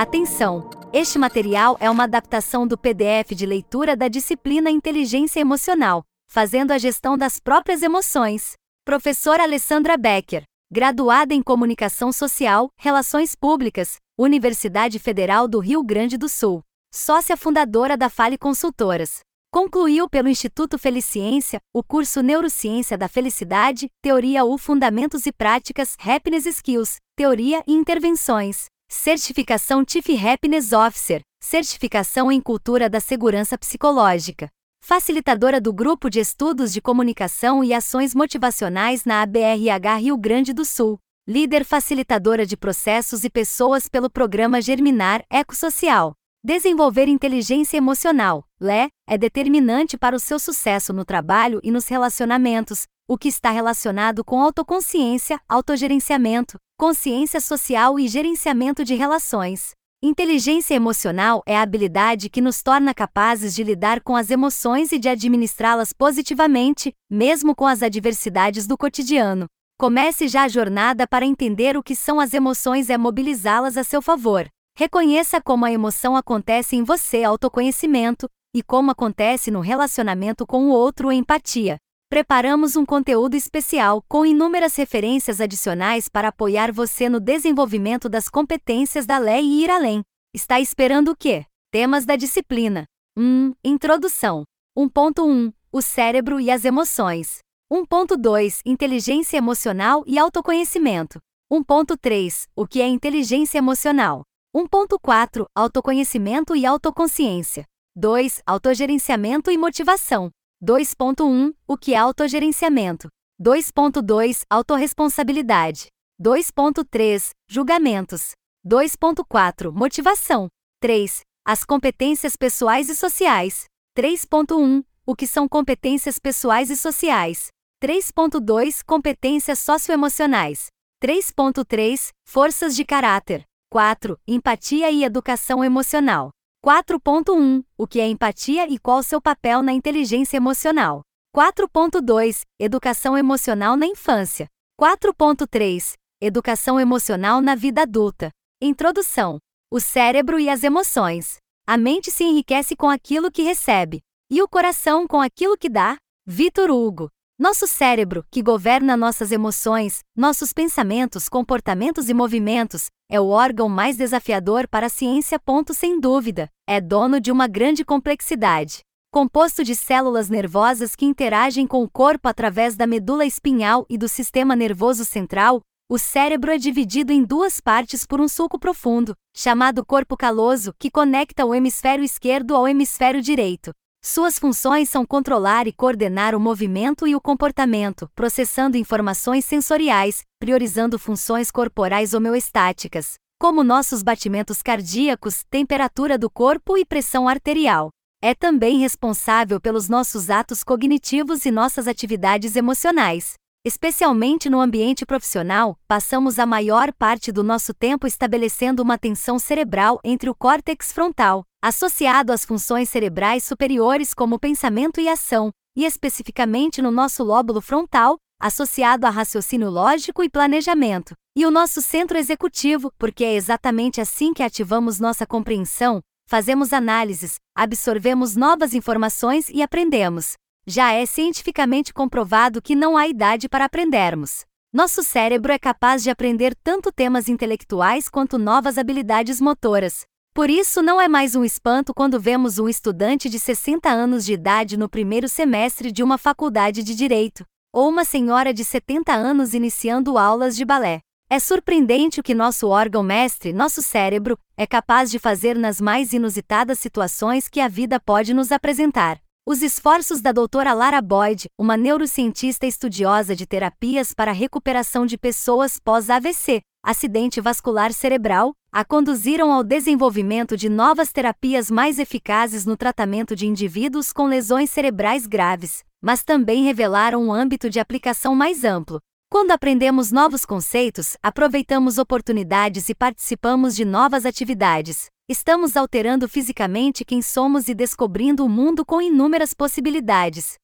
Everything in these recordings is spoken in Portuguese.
Atenção! Este material é uma adaptação do PDF de leitura da disciplina Inteligência Emocional, fazendo a gestão das próprias emoções. Professora Alessandra Becker, graduada em Comunicação Social, Relações Públicas, Universidade Federal do Rio Grande do Sul, sócia fundadora da Fale Consultoras. Concluiu pelo Instituto Feliciência o curso Neurociência da Felicidade, Teoria U Fundamentos e Práticas Happiness Skills, Teoria e Intervenções. Certificação Chief Happiness Officer, Certificação em Cultura da Segurança Psicológica. Facilitadora do Grupo de Estudos de Comunicação e Ações Motivacionais na ABRH Rio Grande do Sul. Líder facilitadora de processos e pessoas pelo programa Germinar Ecosocial. Desenvolver inteligência emocional, LE, é determinante para o seu sucesso no trabalho e nos relacionamentos, o que está relacionado com autoconsciência, autogerenciamento, consciência social e gerenciamento de relações. Inteligência emocional é a habilidade que nos torna capazes de lidar com as emoções e de administrá-las positivamente, mesmo com as adversidades do cotidiano. Comece já a jornada para entender o que são as emoções e mobilizá-las a seu favor. Reconheça como a emoção acontece em você, autoconhecimento, e como acontece no relacionamento com o outro, empatia preparamos um conteúdo especial com inúmeras referências adicionais para apoiar você no desenvolvimento das competências da lei e ir além. Está esperando o quê? Temas da disciplina. 1. Introdução. 1.1 O cérebro e as emoções. 1.2 Inteligência emocional e autoconhecimento. 1.3 O que é inteligência emocional? 1.4 Autoconhecimento e autoconsciência. 2. Autogerenciamento e motivação. 2.1 O que é autogerenciamento? 2.2 Autoresponsabilidade. 2.3 Julgamentos. 2.4 Motivação. 3. As competências pessoais e sociais. 3.1 O que são competências pessoais e sociais? 3.2 Competências socioemocionais. 3.3 Forças de caráter. 4. Empatia e educação emocional. 4.1 O que é empatia e qual seu papel na inteligência emocional? 4.2 Educação emocional na infância. 4.3 Educação emocional na vida adulta. Introdução: O cérebro e as emoções. A mente se enriquece com aquilo que recebe, e o coração com aquilo que dá. Vitor Hugo. Nosso cérebro, que governa nossas emoções, nossos pensamentos, comportamentos e movimentos, é o órgão mais desafiador para a ciência. Ponto sem dúvida. É dono de uma grande complexidade. Composto de células nervosas que interagem com o corpo através da medula espinhal e do sistema nervoso central, o cérebro é dividido em duas partes por um sulco profundo, chamado corpo caloso, que conecta o hemisfério esquerdo ao hemisfério direito. Suas funções são controlar e coordenar o movimento e o comportamento, processando informações sensoriais, priorizando funções corporais homeostáticas, como nossos batimentos cardíacos, temperatura do corpo e pressão arterial. É também responsável pelos nossos atos cognitivos e nossas atividades emocionais. Especialmente no ambiente profissional, passamos a maior parte do nosso tempo estabelecendo uma tensão cerebral entre o córtex frontal, associado às funções cerebrais superiores como pensamento e ação, e especificamente no nosso lóbulo frontal, associado a raciocínio lógico e planejamento, e o nosso centro executivo, porque é exatamente assim que ativamos nossa compreensão, fazemos análises, absorvemos novas informações e aprendemos. Já é cientificamente comprovado que não há idade para aprendermos. Nosso cérebro é capaz de aprender tanto temas intelectuais quanto novas habilidades motoras. Por isso, não é mais um espanto quando vemos um estudante de 60 anos de idade no primeiro semestre de uma faculdade de direito, ou uma senhora de 70 anos iniciando aulas de balé. É surpreendente o que nosso órgão mestre, nosso cérebro, é capaz de fazer nas mais inusitadas situações que a vida pode nos apresentar. Os esforços da doutora Lara Boyd, uma neurocientista estudiosa de terapias para recuperação de pessoas pós-AVC, acidente vascular cerebral, a conduziram ao desenvolvimento de novas terapias mais eficazes no tratamento de indivíduos com lesões cerebrais graves, mas também revelaram um âmbito de aplicação mais amplo. Quando aprendemos novos conceitos, aproveitamos oportunidades e participamos de novas atividades, Estamos alterando fisicamente quem somos e descobrindo o mundo com inúmeras possibilidades.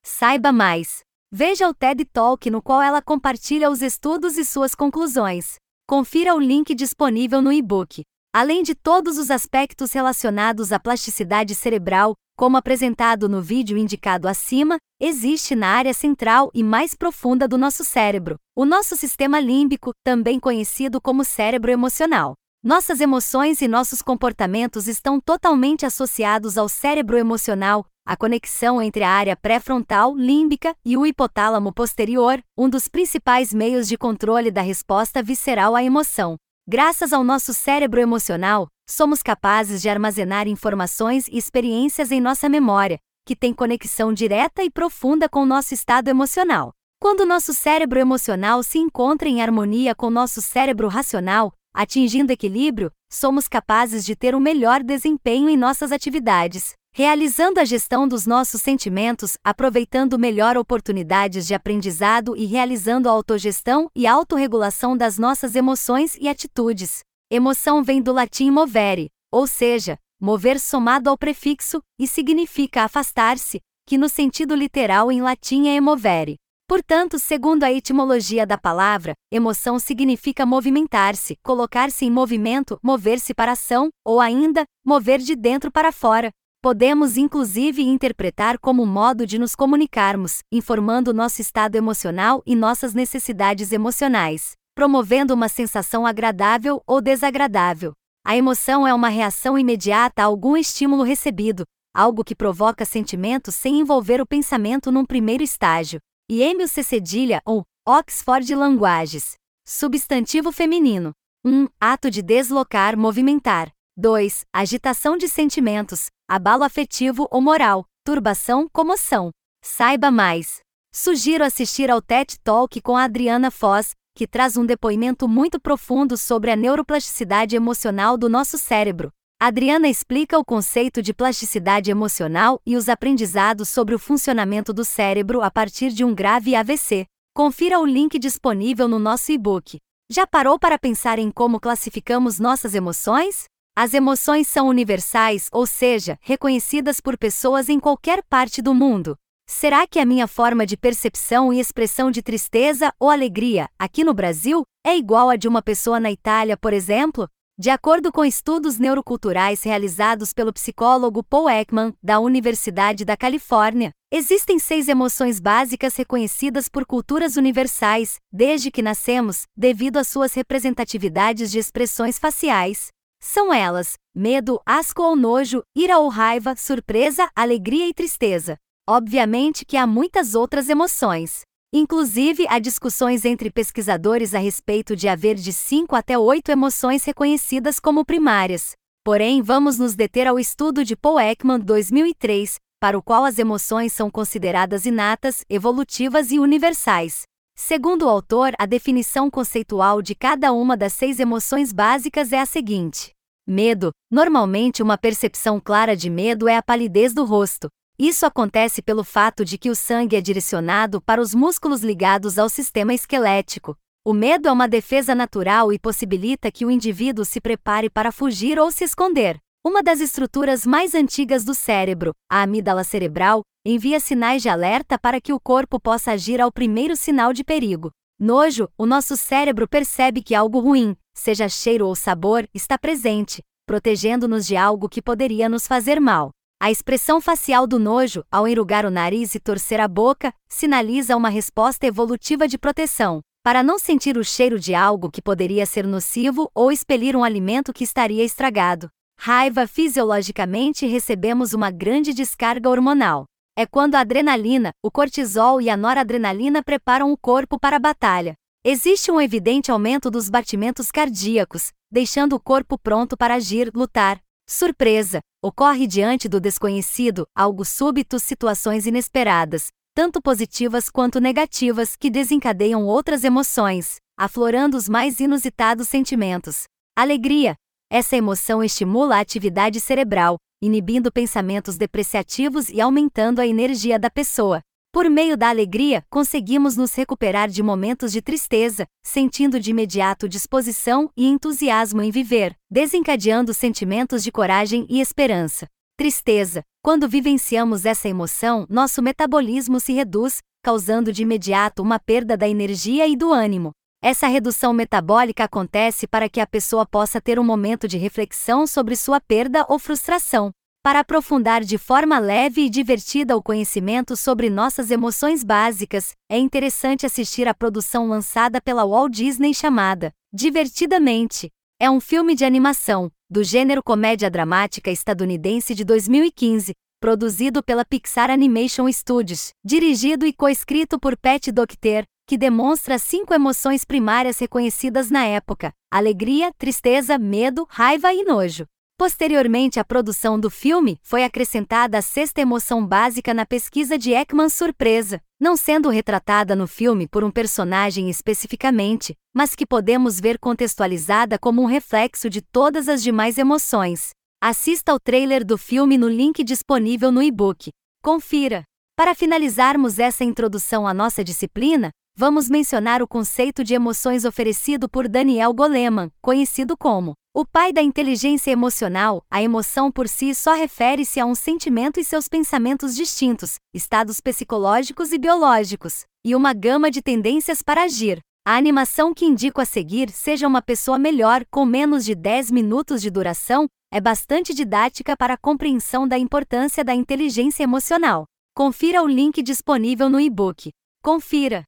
Saiba mais. Veja o TED Talk no qual ela compartilha os estudos e suas conclusões. Confira o link disponível no e-book. Além de todos os aspectos relacionados à plasticidade cerebral, como apresentado no vídeo indicado acima, existe na área central e mais profunda do nosso cérebro, o nosso sistema límbico, também conhecido como cérebro emocional. Nossas emoções e nossos comportamentos estão totalmente associados ao cérebro emocional, a conexão entre a área pré-frontal límbica e o hipotálamo posterior, um dos principais meios de controle da resposta visceral à emoção. Graças ao nosso cérebro emocional, somos capazes de armazenar informações e experiências em nossa memória, que tem conexão direta e profunda com nosso estado emocional. Quando nosso cérebro emocional se encontra em harmonia com nosso cérebro racional, Atingindo equilíbrio, somos capazes de ter um melhor desempenho em nossas atividades, realizando a gestão dos nossos sentimentos, aproveitando melhor oportunidades de aprendizado e realizando a autogestão e autorregulação das nossas emoções e atitudes. Emoção vem do latim movere, ou seja, mover somado ao prefixo, e significa afastar-se, que no sentido literal em latim é emovere. Portanto, segundo a etimologia da palavra, emoção significa movimentar-se, colocar-se em movimento, mover-se para ação, ou ainda, mover de dentro para fora. Podemos inclusive interpretar como um modo de nos comunicarmos, informando nosso estado emocional e nossas necessidades emocionais, promovendo uma sensação agradável ou desagradável. A emoção é uma reação imediata a algum estímulo recebido, algo que provoca sentimentos sem envolver o pensamento num primeiro estágio. E Emil C. Cedilha, ou Oxford Languages. Substantivo feminino. 1. Ato de deslocar, movimentar. 2. Agitação de sentimentos, abalo afetivo ou moral, turbação, comoção. Saiba mais. Sugiro assistir ao TED Talk com a Adriana Foz, que traz um depoimento muito profundo sobre a neuroplasticidade emocional do nosso cérebro. Adriana explica o conceito de plasticidade emocional e os aprendizados sobre o funcionamento do cérebro a partir de um grave AVC. Confira o link disponível no nosso e-book. Já parou para pensar em como classificamos nossas emoções? As emoções são universais, ou seja, reconhecidas por pessoas em qualquer parte do mundo. Será que a minha forma de percepção e expressão de tristeza ou alegria, aqui no Brasil, é igual à de uma pessoa na Itália, por exemplo? De acordo com estudos neuroculturais realizados pelo psicólogo Paul Ekman, da Universidade da Califórnia, existem seis emoções básicas reconhecidas por culturas universais, desde que nascemos, devido às suas representatividades de expressões faciais. São elas: medo, asco ou nojo, ira ou raiva, surpresa, alegria e tristeza. Obviamente que há muitas outras emoções. Inclusive, há discussões entre pesquisadores a respeito de haver de 5 até 8 emoções reconhecidas como primárias. Porém, vamos nos deter ao estudo de Paul Ekman 2003, para o qual as emoções são consideradas inatas, evolutivas e universais. Segundo o autor, a definição conceitual de cada uma das seis emoções básicas é a seguinte: Medo. Normalmente, uma percepção clara de medo é a palidez do rosto, isso acontece pelo fato de que o sangue é direcionado para os músculos ligados ao sistema esquelético. O medo é uma defesa natural e possibilita que o indivíduo se prepare para fugir ou se esconder. Uma das estruturas mais antigas do cérebro, a amígdala cerebral, envia sinais de alerta para que o corpo possa agir ao primeiro sinal de perigo. Nojo, o nosso cérebro percebe que algo ruim, seja cheiro ou sabor, está presente, protegendo-nos de algo que poderia nos fazer mal. A expressão facial do nojo, ao enrugar o nariz e torcer a boca, sinaliza uma resposta evolutiva de proteção, para não sentir o cheiro de algo que poderia ser nocivo ou expelir um alimento que estaria estragado. Raiva fisiologicamente recebemos uma grande descarga hormonal. É quando a adrenalina, o cortisol e a noradrenalina preparam o corpo para a batalha. Existe um evidente aumento dos batimentos cardíacos, deixando o corpo pronto para agir, lutar, Surpresa! Ocorre diante do desconhecido, algo súbito, situações inesperadas, tanto positivas quanto negativas, que desencadeiam outras emoções, aflorando os mais inusitados sentimentos. Alegria! Essa emoção estimula a atividade cerebral, inibindo pensamentos depreciativos e aumentando a energia da pessoa. Por meio da alegria, conseguimos nos recuperar de momentos de tristeza, sentindo de imediato disposição e entusiasmo em viver, desencadeando sentimentos de coragem e esperança. Tristeza. Quando vivenciamos essa emoção, nosso metabolismo se reduz, causando de imediato uma perda da energia e do ânimo. Essa redução metabólica acontece para que a pessoa possa ter um momento de reflexão sobre sua perda ou frustração. Para aprofundar de forma leve e divertida o conhecimento sobre nossas emoções básicas, é interessante assistir à produção lançada pela Walt Disney chamada Divertidamente. É um filme de animação, do gênero comédia dramática estadunidense de 2015, produzido pela Pixar Animation Studios, dirigido e coescrito por Pat Docter, que demonstra cinco emoções primárias reconhecidas na época: alegria, tristeza, medo, raiva e nojo. Posteriormente à produção do filme, foi acrescentada a sexta emoção básica na pesquisa de Ekman Surpresa, não sendo retratada no filme por um personagem especificamente, mas que podemos ver contextualizada como um reflexo de todas as demais emoções. Assista ao trailer do filme no link disponível no e-book. Confira! Para finalizarmos essa introdução à nossa disciplina, vamos mencionar o conceito de emoções oferecido por Daniel Goleman, conhecido como o pai da inteligência emocional. A emoção por si só refere-se a um sentimento e seus pensamentos distintos, estados psicológicos e biológicos, e uma gama de tendências para agir. A animação que indico a seguir, seja uma pessoa melhor, com menos de 10 minutos de duração, é bastante didática para a compreensão da importância da inteligência emocional. Confira o link disponível no e-book. Confira!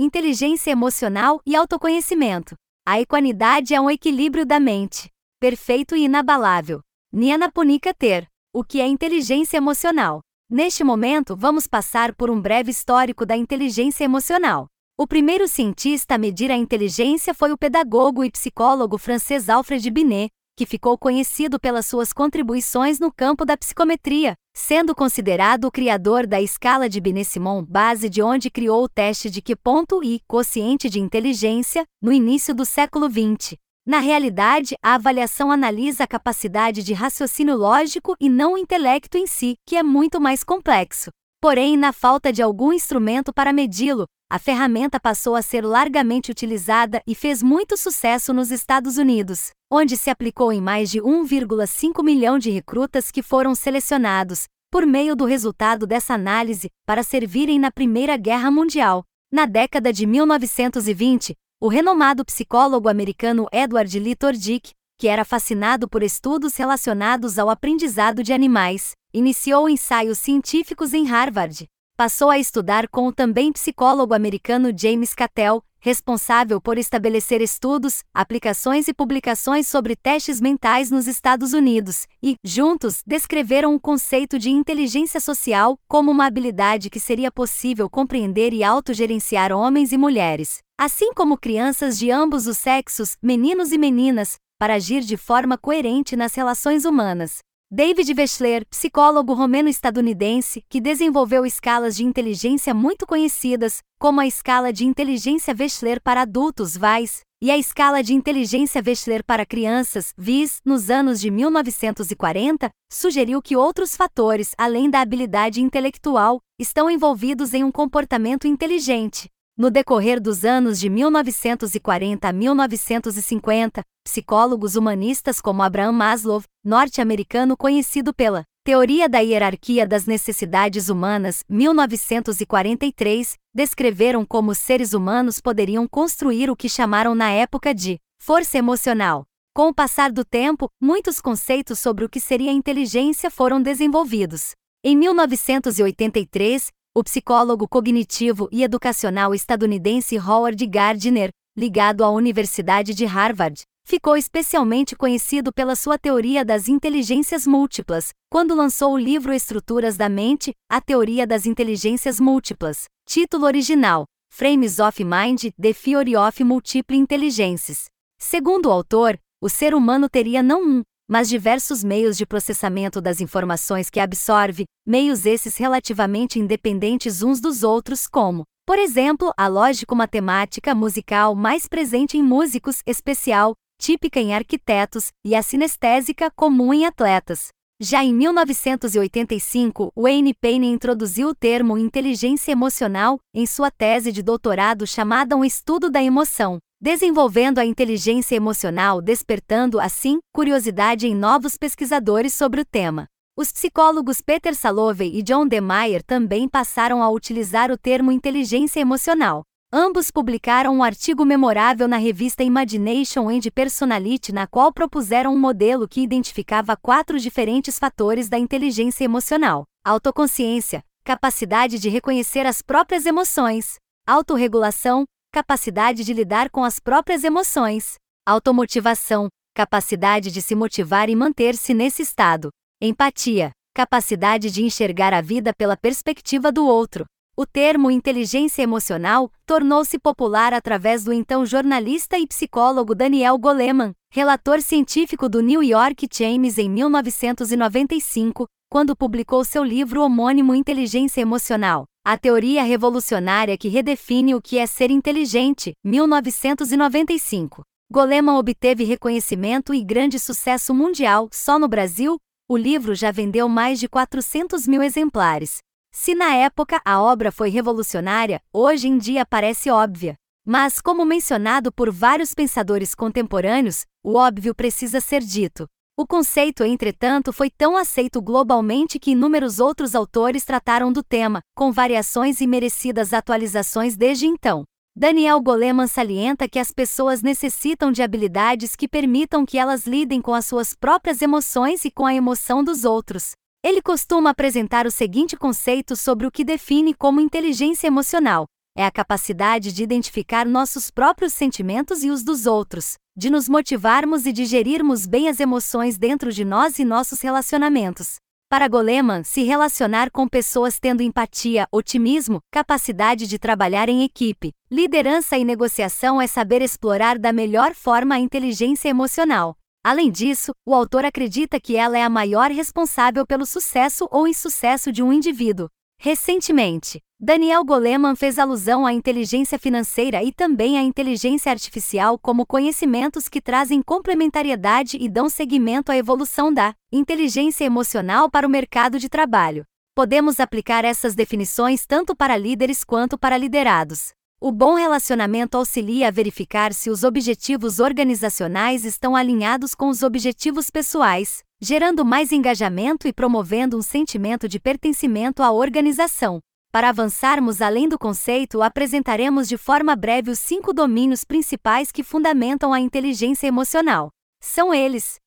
inteligência emocional e autoconhecimento. A equanidade é um equilíbrio da mente, perfeito e inabalável. Niana Punica ter. O que é inteligência emocional? Neste momento, vamos passar por um breve histórico da inteligência emocional. O primeiro cientista a medir a inteligência foi o pedagogo e psicólogo francês Alfred Binet, que ficou conhecido pelas suas contribuições no campo da psicometria, sendo considerado o criador da escala de Binet-Simon, base de onde criou o teste de que ponto I, quociente de inteligência, no início do século XX. Na realidade, a avaliação analisa a capacidade de raciocínio lógico e não o intelecto em si, que é muito mais complexo. Porém, na falta de algum instrumento para medi-lo, a ferramenta passou a ser largamente utilizada e fez muito sucesso nos Estados Unidos, onde se aplicou em mais de 1,5 milhão de recrutas que foram selecionados, por meio do resultado dessa análise, para servirem na Primeira Guerra Mundial. Na década de 1920, o renomado psicólogo americano Edward Lee Tordick que era fascinado por estudos relacionados ao aprendizado de animais, iniciou ensaios científicos em Harvard. Passou a estudar com o também psicólogo americano James Cattell, responsável por estabelecer estudos, aplicações e publicações sobre testes mentais nos Estados Unidos, e, juntos, descreveram o conceito de inteligência social como uma habilidade que seria possível compreender e autogerenciar homens e mulheres, assim como crianças de ambos os sexos, meninos e meninas, para agir de forma coerente nas relações humanas. David Wechsler, psicólogo romeno-estadunidense, que desenvolveu escalas de inteligência muito conhecidas, como a escala de inteligência Wechsler para adultos VAIS e a escala de inteligência Wechsler para crianças VIS, nos anos de 1940, sugeriu que outros fatores, além da habilidade intelectual, estão envolvidos em um comportamento inteligente. No decorrer dos anos de 1940 a 1950, psicólogos humanistas como Abraham Maslow, norte-americano conhecido pela Teoria da Hierarquia das Necessidades Humanas, 1943, descreveram como seres humanos poderiam construir o que chamaram na época de força emocional. Com o passar do tempo, muitos conceitos sobre o que seria inteligência foram desenvolvidos. Em 1983, o psicólogo cognitivo e educacional estadunidense Howard Gardner, ligado à Universidade de Harvard, ficou especialmente conhecido pela sua teoria das inteligências múltiplas, quando lançou o livro Estruturas da Mente, a Teoria das Inteligências Múltiplas. Título original: Frames of Mind, The Theory of Multiple Intelligences. Segundo o autor, o ser humano teria não um, mas diversos meios de processamento das informações que absorve, meios esses relativamente independentes uns dos outros, como, por exemplo, a lógico-matemática musical mais presente em músicos, especial, típica em arquitetos, e a sinestésica comum em atletas. Já em 1985, Wayne Payne introduziu o termo inteligência emocional em sua tese de doutorado chamada Um Estudo da Emoção desenvolvendo a inteligência emocional, despertando, assim, curiosidade em novos pesquisadores sobre o tema. Os psicólogos Peter Salovey e John DeMeyer também passaram a utilizar o termo inteligência emocional. Ambos publicaram um artigo memorável na revista Imagination and Personality, na qual propuseram um modelo que identificava quatro diferentes fatores da inteligência emocional: autoconsciência, capacidade de reconhecer as próprias emoções, autorregulação, capacidade de lidar com as próprias emoções, automotivação, capacidade de se motivar e manter-se nesse estado, empatia, capacidade de enxergar a vida pela perspectiva do outro. O termo inteligência emocional tornou-se popular através do então jornalista e psicólogo Daniel Goleman, relator científico do New York Times em 1995, quando publicou seu livro homônimo Inteligência Emocional, a teoria revolucionária que redefine o que é ser inteligente, 1995. Goleman obteve reconhecimento e grande sucesso mundial só no Brasil. O livro já vendeu mais de 400 mil exemplares, se na época a obra foi revolucionária, hoje em dia parece óbvia. Mas, como mencionado por vários pensadores contemporâneos, o óbvio precisa ser dito. O conceito, entretanto, foi tão aceito globalmente que inúmeros outros autores trataram do tema, com variações e merecidas atualizações desde então. Daniel Goleman salienta que as pessoas necessitam de habilidades que permitam que elas lidem com as suas próprias emoções e com a emoção dos outros. Ele costuma apresentar o seguinte conceito sobre o que define como inteligência emocional: é a capacidade de identificar nossos próprios sentimentos e os dos outros, de nos motivarmos e digerirmos bem as emoções dentro de nós e nossos relacionamentos. Para Goleman, se relacionar com pessoas tendo empatia, otimismo, capacidade de trabalhar em equipe, liderança e negociação é saber explorar da melhor forma a inteligência emocional. Além disso, o autor acredita que ela é a maior responsável pelo sucesso ou insucesso de um indivíduo. Recentemente, Daniel Goleman fez alusão à inteligência financeira e também à inteligência artificial como conhecimentos que trazem complementariedade e dão seguimento à evolução da inteligência emocional para o mercado de trabalho. Podemos aplicar essas definições tanto para líderes quanto para liderados. O bom relacionamento auxilia a verificar se os objetivos organizacionais estão alinhados com os objetivos pessoais, gerando mais engajamento e promovendo um sentimento de pertencimento à organização. Para avançarmos além do conceito, apresentaremos de forma breve os cinco domínios principais que fundamentam a inteligência emocional. São eles: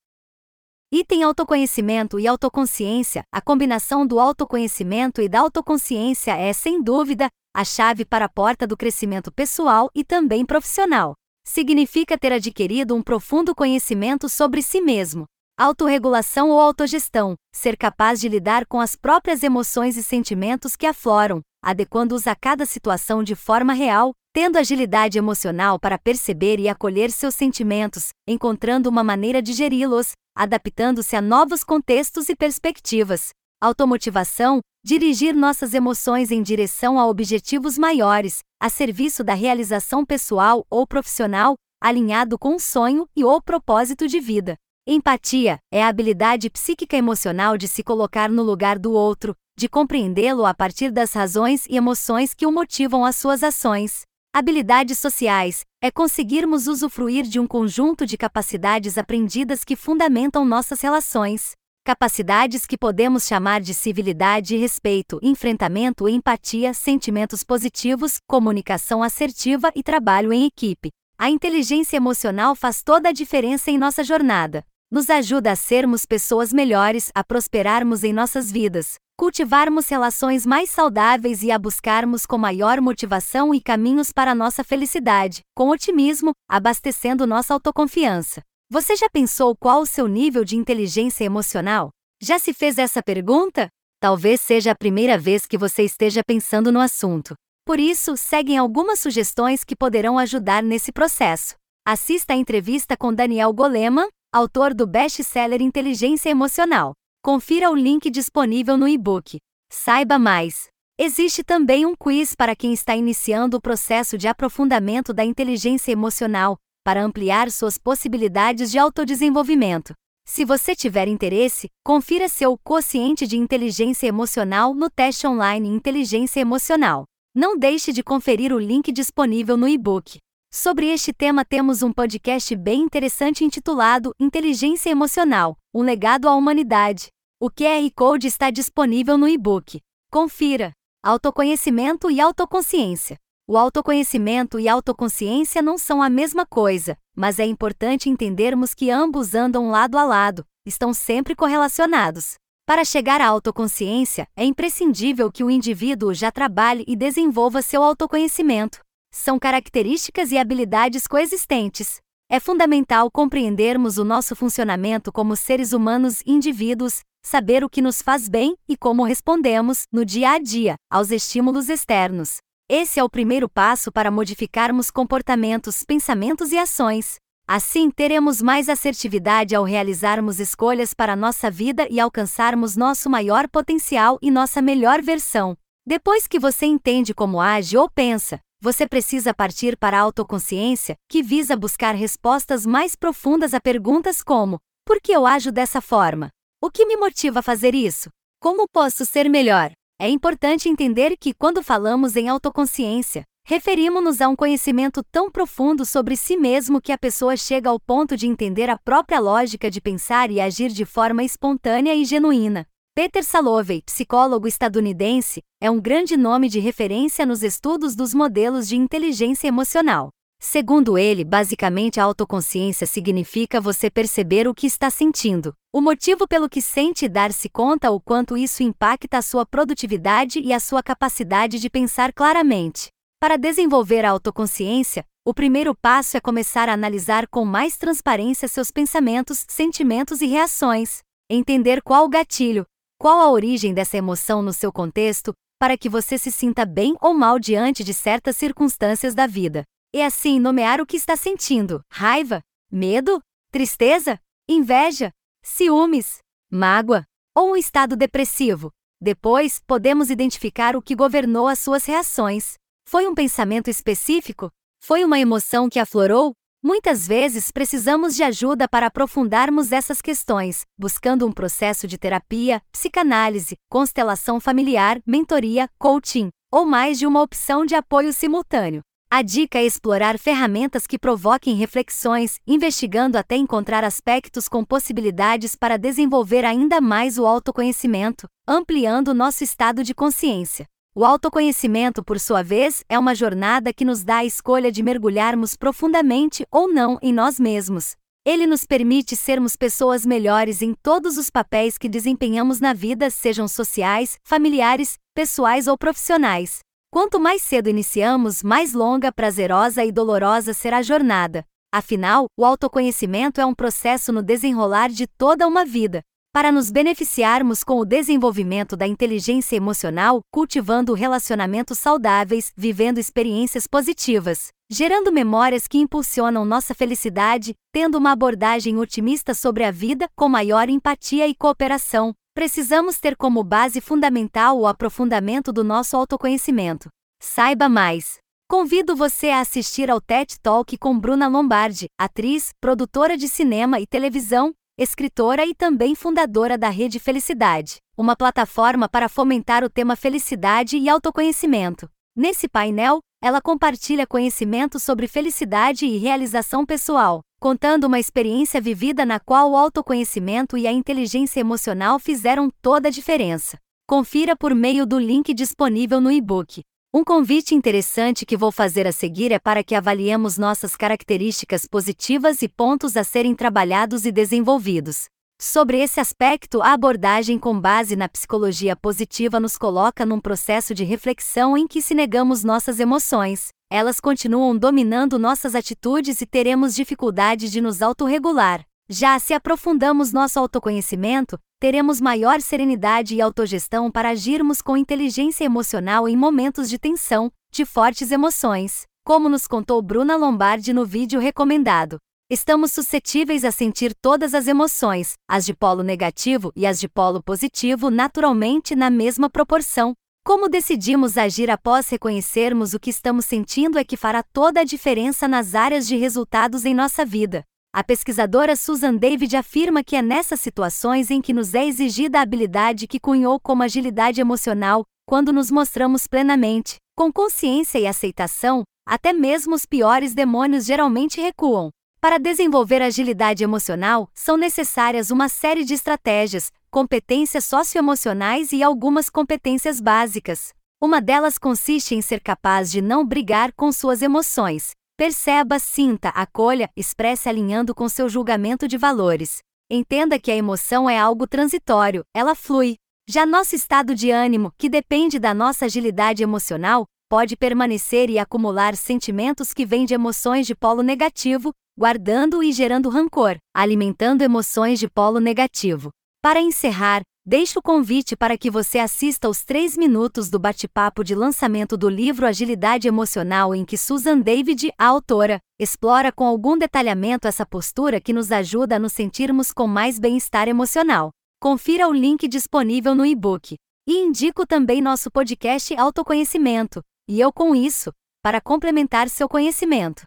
Item autoconhecimento e autoconsciência. A combinação do autoconhecimento e da autoconsciência é, sem dúvida, a chave para a porta do crescimento pessoal e também profissional. Significa ter adquirido um profundo conhecimento sobre si mesmo. Autorregulação ou autogestão, ser capaz de lidar com as próprias emoções e sentimentos que afloram, adequando-os a cada situação de forma real, tendo agilidade emocional para perceber e acolher seus sentimentos, encontrando uma maneira de geri-los, adaptando-se a novos contextos e perspectivas. Automotivação, dirigir nossas emoções em direção a objetivos maiores, a serviço da realização pessoal ou profissional, alinhado com um sonho e ou propósito de vida. Empatia é a habilidade psíquica emocional de se colocar no lugar do outro, de compreendê-lo a partir das razões e emoções que o motivam às suas ações. Habilidades sociais é conseguirmos usufruir de um conjunto de capacidades aprendidas que fundamentam nossas relações. Capacidades que podemos chamar de civilidade e respeito, enfrentamento e empatia, sentimentos positivos, comunicação assertiva e trabalho em equipe. A inteligência emocional faz toda a diferença em nossa jornada. Nos ajuda a sermos pessoas melhores, a prosperarmos em nossas vidas, cultivarmos relações mais saudáveis e a buscarmos com maior motivação e caminhos para nossa felicidade, com otimismo, abastecendo nossa autoconfiança. Você já pensou qual o seu nível de inteligência emocional? Já se fez essa pergunta? Talvez seja a primeira vez que você esteja pensando no assunto. Por isso, seguem algumas sugestões que poderão ajudar nesse processo. Assista a entrevista com Daniel Goleman, autor do best-seller Inteligência Emocional. Confira o link disponível no e-book. Saiba mais. Existe também um quiz para quem está iniciando o processo de aprofundamento da inteligência emocional, para ampliar suas possibilidades de autodesenvolvimento. Se você tiver interesse, confira seu quociente de inteligência emocional no teste online Inteligência Emocional. Não deixe de conferir o link disponível no e-book. Sobre este tema temos um podcast bem interessante intitulado Inteligência Emocional: Um legado à humanidade. O QR Code está disponível no e-book. Confira. Autoconhecimento e autoconsciência. O autoconhecimento e autoconsciência não são a mesma coisa, mas é importante entendermos que ambos andam lado a lado, estão sempre correlacionados. Para chegar à autoconsciência, é imprescindível que o indivíduo já trabalhe e desenvolva seu autoconhecimento. São características e habilidades coexistentes. É fundamental compreendermos o nosso funcionamento como seres humanos indivíduos, saber o que nos faz bem e como respondemos, no dia a dia, aos estímulos externos. Esse é o primeiro passo para modificarmos comportamentos, pensamentos e ações. Assim, teremos mais assertividade ao realizarmos escolhas para nossa vida e alcançarmos nosso maior potencial e nossa melhor versão. Depois que você entende como age ou pensa, você precisa partir para a autoconsciência, que visa buscar respostas mais profundas a perguntas como: por que eu ajo dessa forma? O que me motiva a fazer isso? Como posso ser melhor? É importante entender que, quando falamos em autoconsciência, referimos-nos a um conhecimento tão profundo sobre si mesmo que a pessoa chega ao ponto de entender a própria lógica de pensar e agir de forma espontânea e genuína. Peter Salovey, psicólogo estadunidense, é um grande nome de referência nos estudos dos modelos de inteligência emocional. Segundo ele, basicamente a autoconsciência significa você perceber o que está sentindo, o motivo pelo que sente e dar-se conta o quanto isso impacta a sua produtividade e a sua capacidade de pensar claramente. Para desenvolver a autoconsciência, o primeiro passo é começar a analisar com mais transparência seus pensamentos, sentimentos e reações. Entender qual o gatilho, qual a origem dessa emoção no seu contexto, para que você se sinta bem ou mal diante de certas circunstâncias da vida. E assim nomear o que está sentindo: raiva, medo, tristeza, inveja, ciúmes, mágoa ou um estado depressivo. Depois, podemos identificar o que governou as suas reações. Foi um pensamento específico? Foi uma emoção que aflorou? Muitas vezes precisamos de ajuda para aprofundarmos essas questões, buscando um processo de terapia, psicanálise, constelação familiar, mentoria, coaching, ou mais de uma opção de apoio simultâneo. A dica é explorar ferramentas que provoquem reflexões, investigando até encontrar aspectos com possibilidades para desenvolver ainda mais o autoconhecimento, ampliando nosso estado de consciência. O autoconhecimento, por sua vez, é uma jornada que nos dá a escolha de mergulharmos profundamente ou não em nós mesmos. Ele nos permite sermos pessoas melhores em todos os papéis que desempenhamos na vida, sejam sociais, familiares, pessoais ou profissionais. Quanto mais cedo iniciamos, mais longa, prazerosa e dolorosa será a jornada. Afinal, o autoconhecimento é um processo no desenrolar de toda uma vida. Para nos beneficiarmos com o desenvolvimento da inteligência emocional, cultivando relacionamentos saudáveis, vivendo experiências positivas, gerando memórias que impulsionam nossa felicidade, tendo uma abordagem otimista sobre a vida com maior empatia e cooperação, Precisamos ter como base fundamental o aprofundamento do nosso autoconhecimento. Saiba mais. Convido você a assistir ao TED Talk com Bruna Lombardi, atriz, produtora de cinema e televisão, escritora e também fundadora da Rede Felicidade, uma plataforma para fomentar o tema felicidade e autoconhecimento. Nesse painel, ela compartilha conhecimento sobre felicidade e realização pessoal, contando uma experiência vivida na qual o autoconhecimento e a inteligência emocional fizeram toda a diferença. Confira por meio do link disponível no e-book. Um convite interessante que vou fazer a seguir é para que avaliemos nossas características positivas e pontos a serem trabalhados e desenvolvidos. Sobre esse aspecto, a abordagem com base na psicologia positiva nos coloca num processo de reflexão em que se negamos nossas emoções, elas continuam dominando nossas atitudes e teremos dificuldade de nos autorregular. Já se aprofundamos nosso autoconhecimento, teremos maior serenidade e autogestão para agirmos com inteligência emocional em momentos de tensão, de fortes emoções, como nos contou Bruna Lombardi no vídeo recomendado. Estamos suscetíveis a sentir todas as emoções, as de polo negativo e as de polo positivo, naturalmente na mesma proporção. Como decidimos agir após reconhecermos o que estamos sentindo é que fará toda a diferença nas áreas de resultados em nossa vida. A pesquisadora Susan David afirma que é nessas situações em que nos é exigida a habilidade que cunhou como agilidade emocional, quando nos mostramos plenamente, com consciência e aceitação, até mesmo os piores demônios geralmente recuam. Para desenvolver agilidade emocional, são necessárias uma série de estratégias, competências socioemocionais e algumas competências básicas. Uma delas consiste em ser capaz de não brigar com suas emoções. Perceba, sinta, acolha, expresse alinhando com seu julgamento de valores. Entenda que a emoção é algo transitório, ela flui. Já nosso estado de ânimo, que depende da nossa agilidade emocional, pode permanecer e acumular sentimentos que vêm de emoções de polo negativo, guardando e gerando rancor, alimentando emoções de polo negativo. Para encerrar, deixo o convite para que você assista os três minutos do bate-papo de lançamento do livro Agilidade Emocional, em que Susan David, a autora, explora com algum detalhamento essa postura que nos ajuda a nos sentirmos com mais bem-estar emocional. Confira o link disponível no e-book. E indico também nosso podcast Autoconhecimento, e eu com isso, para complementar seu conhecimento.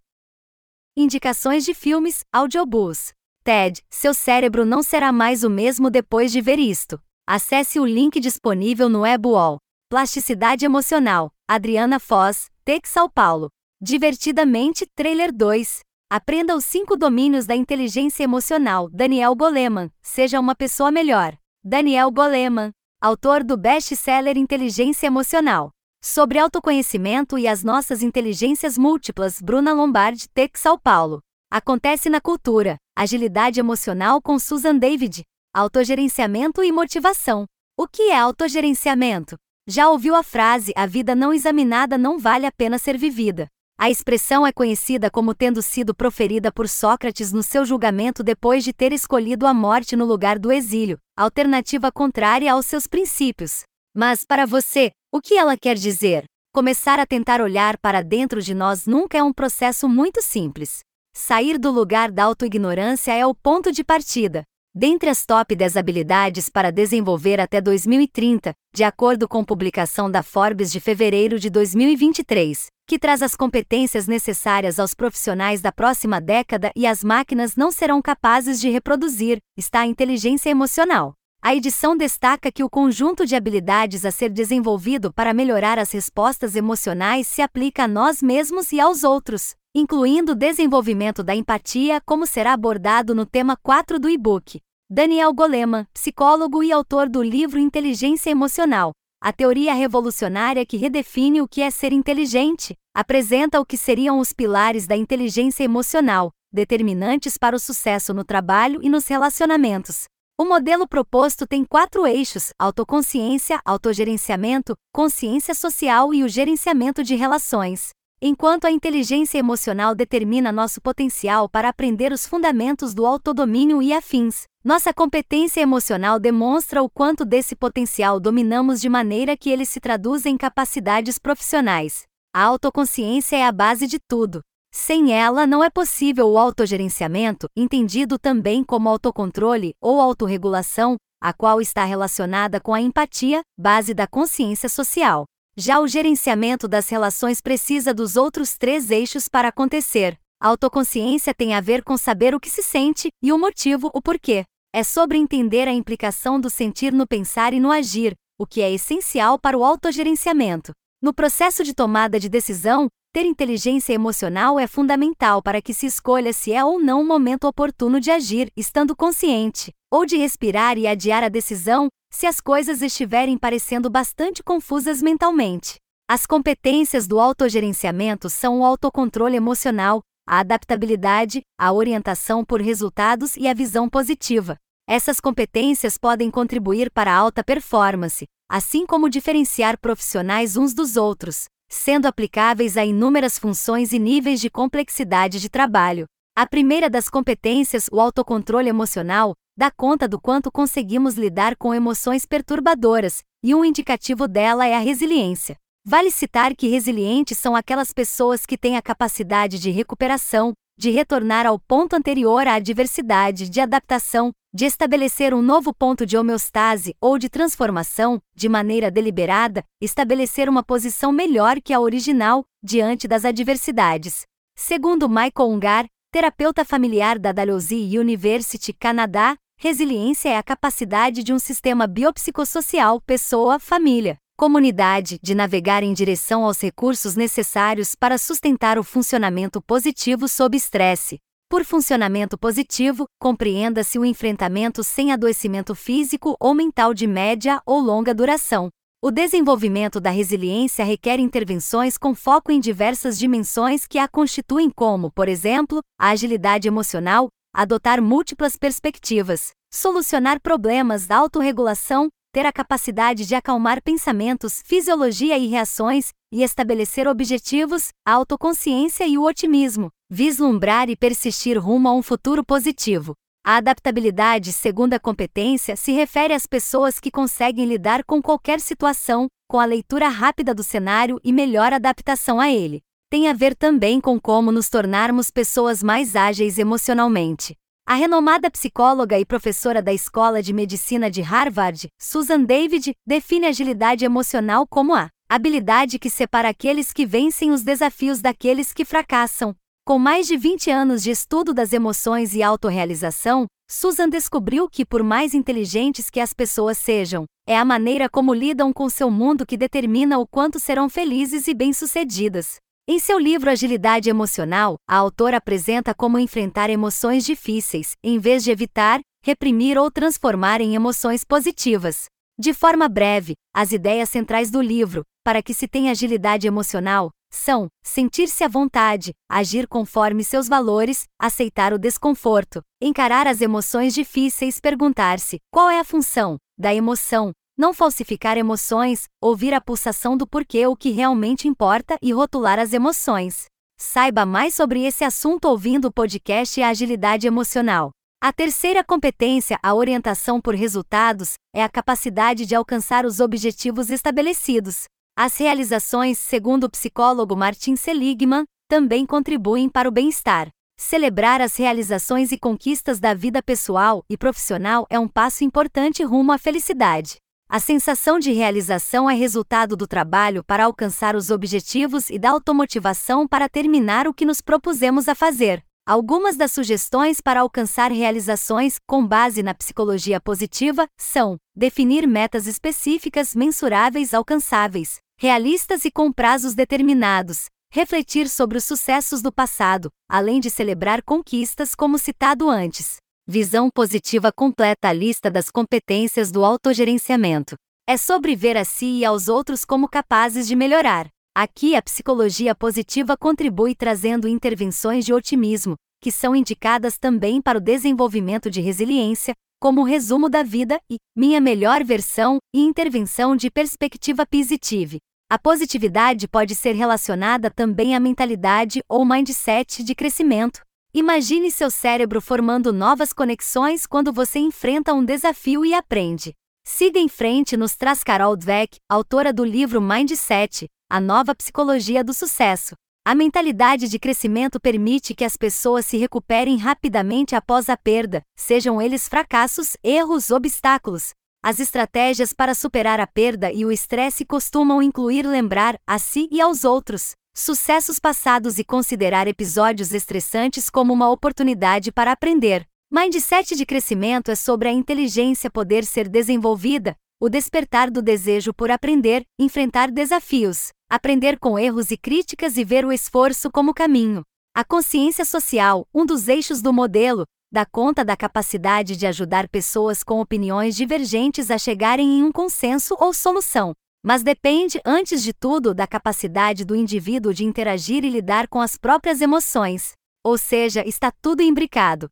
Indicações de filmes, audiobooks. TED, seu cérebro não será mais o mesmo depois de ver isto. Acesse o link disponível no WebWall. Plasticidade Emocional, Adriana Foz, Tec São Paulo. Divertidamente, Trailer 2. Aprenda os cinco domínios da inteligência emocional. Daniel Goleman, seja uma pessoa melhor. Daniel Goleman, autor do best-seller Inteligência Emocional. Sobre autoconhecimento e as nossas inteligências múltiplas, Bruna Lombardi, Tec São Paulo. Acontece na cultura. Agilidade emocional com Susan David. Autogerenciamento e motivação. O que é autogerenciamento? Já ouviu a frase: a vida não examinada não vale a pena ser vivida? A expressão é conhecida como tendo sido proferida por Sócrates no seu julgamento depois de ter escolhido a morte no lugar do exílio, alternativa contrária aos seus princípios. Mas, para você, o que ela quer dizer? Começar a tentar olhar para dentro de nós nunca é um processo muito simples. Sair do lugar da autoignorância é o ponto de partida. Dentre as top 10 habilidades para desenvolver até 2030, de acordo com publicação da Forbes de fevereiro de 2023, que traz as competências necessárias aos profissionais da próxima década e as máquinas não serão capazes de reproduzir, está a inteligência emocional. A edição destaca que o conjunto de habilidades a ser desenvolvido para melhorar as respostas emocionais se aplica a nós mesmos e aos outros, incluindo o desenvolvimento da empatia, como será abordado no tema 4 do e-book. Daniel Goleman, psicólogo e autor do livro Inteligência Emocional, a teoria revolucionária que redefine o que é ser inteligente, apresenta o que seriam os pilares da inteligência emocional, determinantes para o sucesso no trabalho e nos relacionamentos. O modelo proposto tem quatro eixos: autoconsciência, autogerenciamento, consciência social e o gerenciamento de relações. Enquanto a inteligência emocional determina nosso potencial para aprender os fundamentos do autodomínio e afins, nossa competência emocional demonstra o quanto desse potencial dominamos de maneira que ele se traduz em capacidades profissionais. A autoconsciência é a base de tudo. Sem ela não é possível o autogerenciamento, entendido também como autocontrole ou autorregulação, a qual está relacionada com a empatia, base da consciência social. Já o gerenciamento das relações precisa dos outros três eixos para acontecer. A autoconsciência tem a ver com saber o que se sente e o motivo, o porquê. É sobre entender a implicação do sentir no pensar e no agir, o que é essencial para o autogerenciamento. No processo de tomada de decisão, ter inteligência emocional é fundamental para que se escolha se é ou não o momento oportuno de agir, estando consciente, ou de respirar e adiar a decisão, se as coisas estiverem parecendo bastante confusas mentalmente. As competências do autogerenciamento são o autocontrole emocional, a adaptabilidade, a orientação por resultados e a visão positiva. Essas competências podem contribuir para a alta performance, assim como diferenciar profissionais uns dos outros, sendo aplicáveis a inúmeras funções e níveis de complexidade de trabalho. A primeira das competências, o autocontrole emocional, dá conta do quanto conseguimos lidar com emoções perturbadoras, e um indicativo dela é a resiliência. Vale citar que resilientes são aquelas pessoas que têm a capacidade de recuperação, de retornar ao ponto anterior à adversidade, de adaptação, de estabelecer um novo ponto de homeostase ou de transformação, de maneira deliberada, estabelecer uma posição melhor que a original, diante das adversidades. Segundo Michael Ungar, terapeuta familiar da Dalhousie University, Canadá, resiliência é a capacidade de um sistema biopsicossocial, pessoa, família, comunidade, de navegar em direção aos recursos necessários para sustentar o funcionamento positivo sob estresse, por funcionamento positivo, compreenda-se o enfrentamento sem adoecimento físico ou mental de média ou longa duração. O desenvolvimento da resiliência requer intervenções com foco em diversas dimensões que a constituem, como, por exemplo, a agilidade emocional, adotar múltiplas perspectivas, solucionar problemas, autorregulação, ter a capacidade de acalmar pensamentos, fisiologia e reações, e estabelecer objetivos, a autoconsciência e o otimismo, vislumbrar e persistir rumo a um futuro positivo. A adaptabilidade, segundo a competência, se refere às pessoas que conseguem lidar com qualquer situação, com a leitura rápida do cenário e melhor adaptação a ele. Tem a ver também com como nos tornarmos pessoas mais ágeis emocionalmente. A renomada psicóloga e professora da Escola de Medicina de Harvard, Susan David, define agilidade emocional como a habilidade que separa aqueles que vencem os desafios daqueles que fracassam. Com mais de 20 anos de estudo das emoções e autorrealização, Susan descobriu que, por mais inteligentes que as pessoas sejam, é a maneira como lidam com seu mundo que determina o quanto serão felizes e bem-sucedidas. Em seu livro Agilidade Emocional, a autora apresenta como enfrentar emoções difíceis, em vez de evitar, reprimir ou transformar em emoções positivas. De forma breve, as ideias centrais do livro, para que se tenha agilidade emocional, são sentir-se à vontade, agir conforme seus valores, aceitar o desconforto, encarar as emoções difíceis, perguntar-se qual é a função da emoção, não falsificar emoções, ouvir a pulsação do porquê o que realmente importa e rotular as emoções. Saiba mais sobre esse assunto ouvindo o podcast Agilidade Emocional. A terceira competência, a orientação por resultados, é a capacidade de alcançar os objetivos estabelecidos. As realizações, segundo o psicólogo Martin Seligman, também contribuem para o bem-estar. Celebrar as realizações e conquistas da vida pessoal e profissional é um passo importante rumo à felicidade. A sensação de realização é resultado do trabalho para alcançar os objetivos e da automotivação para terminar o que nos propusemos a fazer. Algumas das sugestões para alcançar realizações, com base na psicologia positiva, são: definir metas específicas, mensuráveis, alcançáveis, realistas e com prazos determinados, refletir sobre os sucessos do passado, além de celebrar conquistas como citado antes. Visão positiva completa a lista das competências do autogerenciamento. É sobre ver a si e aos outros como capazes de melhorar. Aqui a psicologia positiva contribui trazendo intervenções de otimismo, que são indicadas também para o desenvolvimento de resiliência, como o resumo da vida e minha melhor versão e intervenção de perspectiva positive. A positividade pode ser relacionada também à mentalidade ou mindset de crescimento. Imagine seu cérebro formando novas conexões quando você enfrenta um desafio e aprende. Siga em frente nos traz Carol Dweck, autora do livro Mindset, a nova psicologia do sucesso. A mentalidade de crescimento permite que as pessoas se recuperem rapidamente após a perda, sejam eles fracassos, erros, obstáculos. As estratégias para superar a perda e o estresse costumam incluir lembrar a si e aos outros sucessos passados e considerar episódios estressantes como uma oportunidade para aprender. Mindset de crescimento é sobre a inteligência poder ser desenvolvida, o despertar do desejo por aprender, enfrentar desafios, aprender com erros e críticas e ver o esforço como caminho. A consciência social, um dos eixos do modelo, dá conta da capacidade de ajudar pessoas com opiniões divergentes a chegarem em um consenso ou solução. Mas depende, antes de tudo, da capacidade do indivíduo de interagir e lidar com as próprias emoções. Ou seja, está tudo imbricado.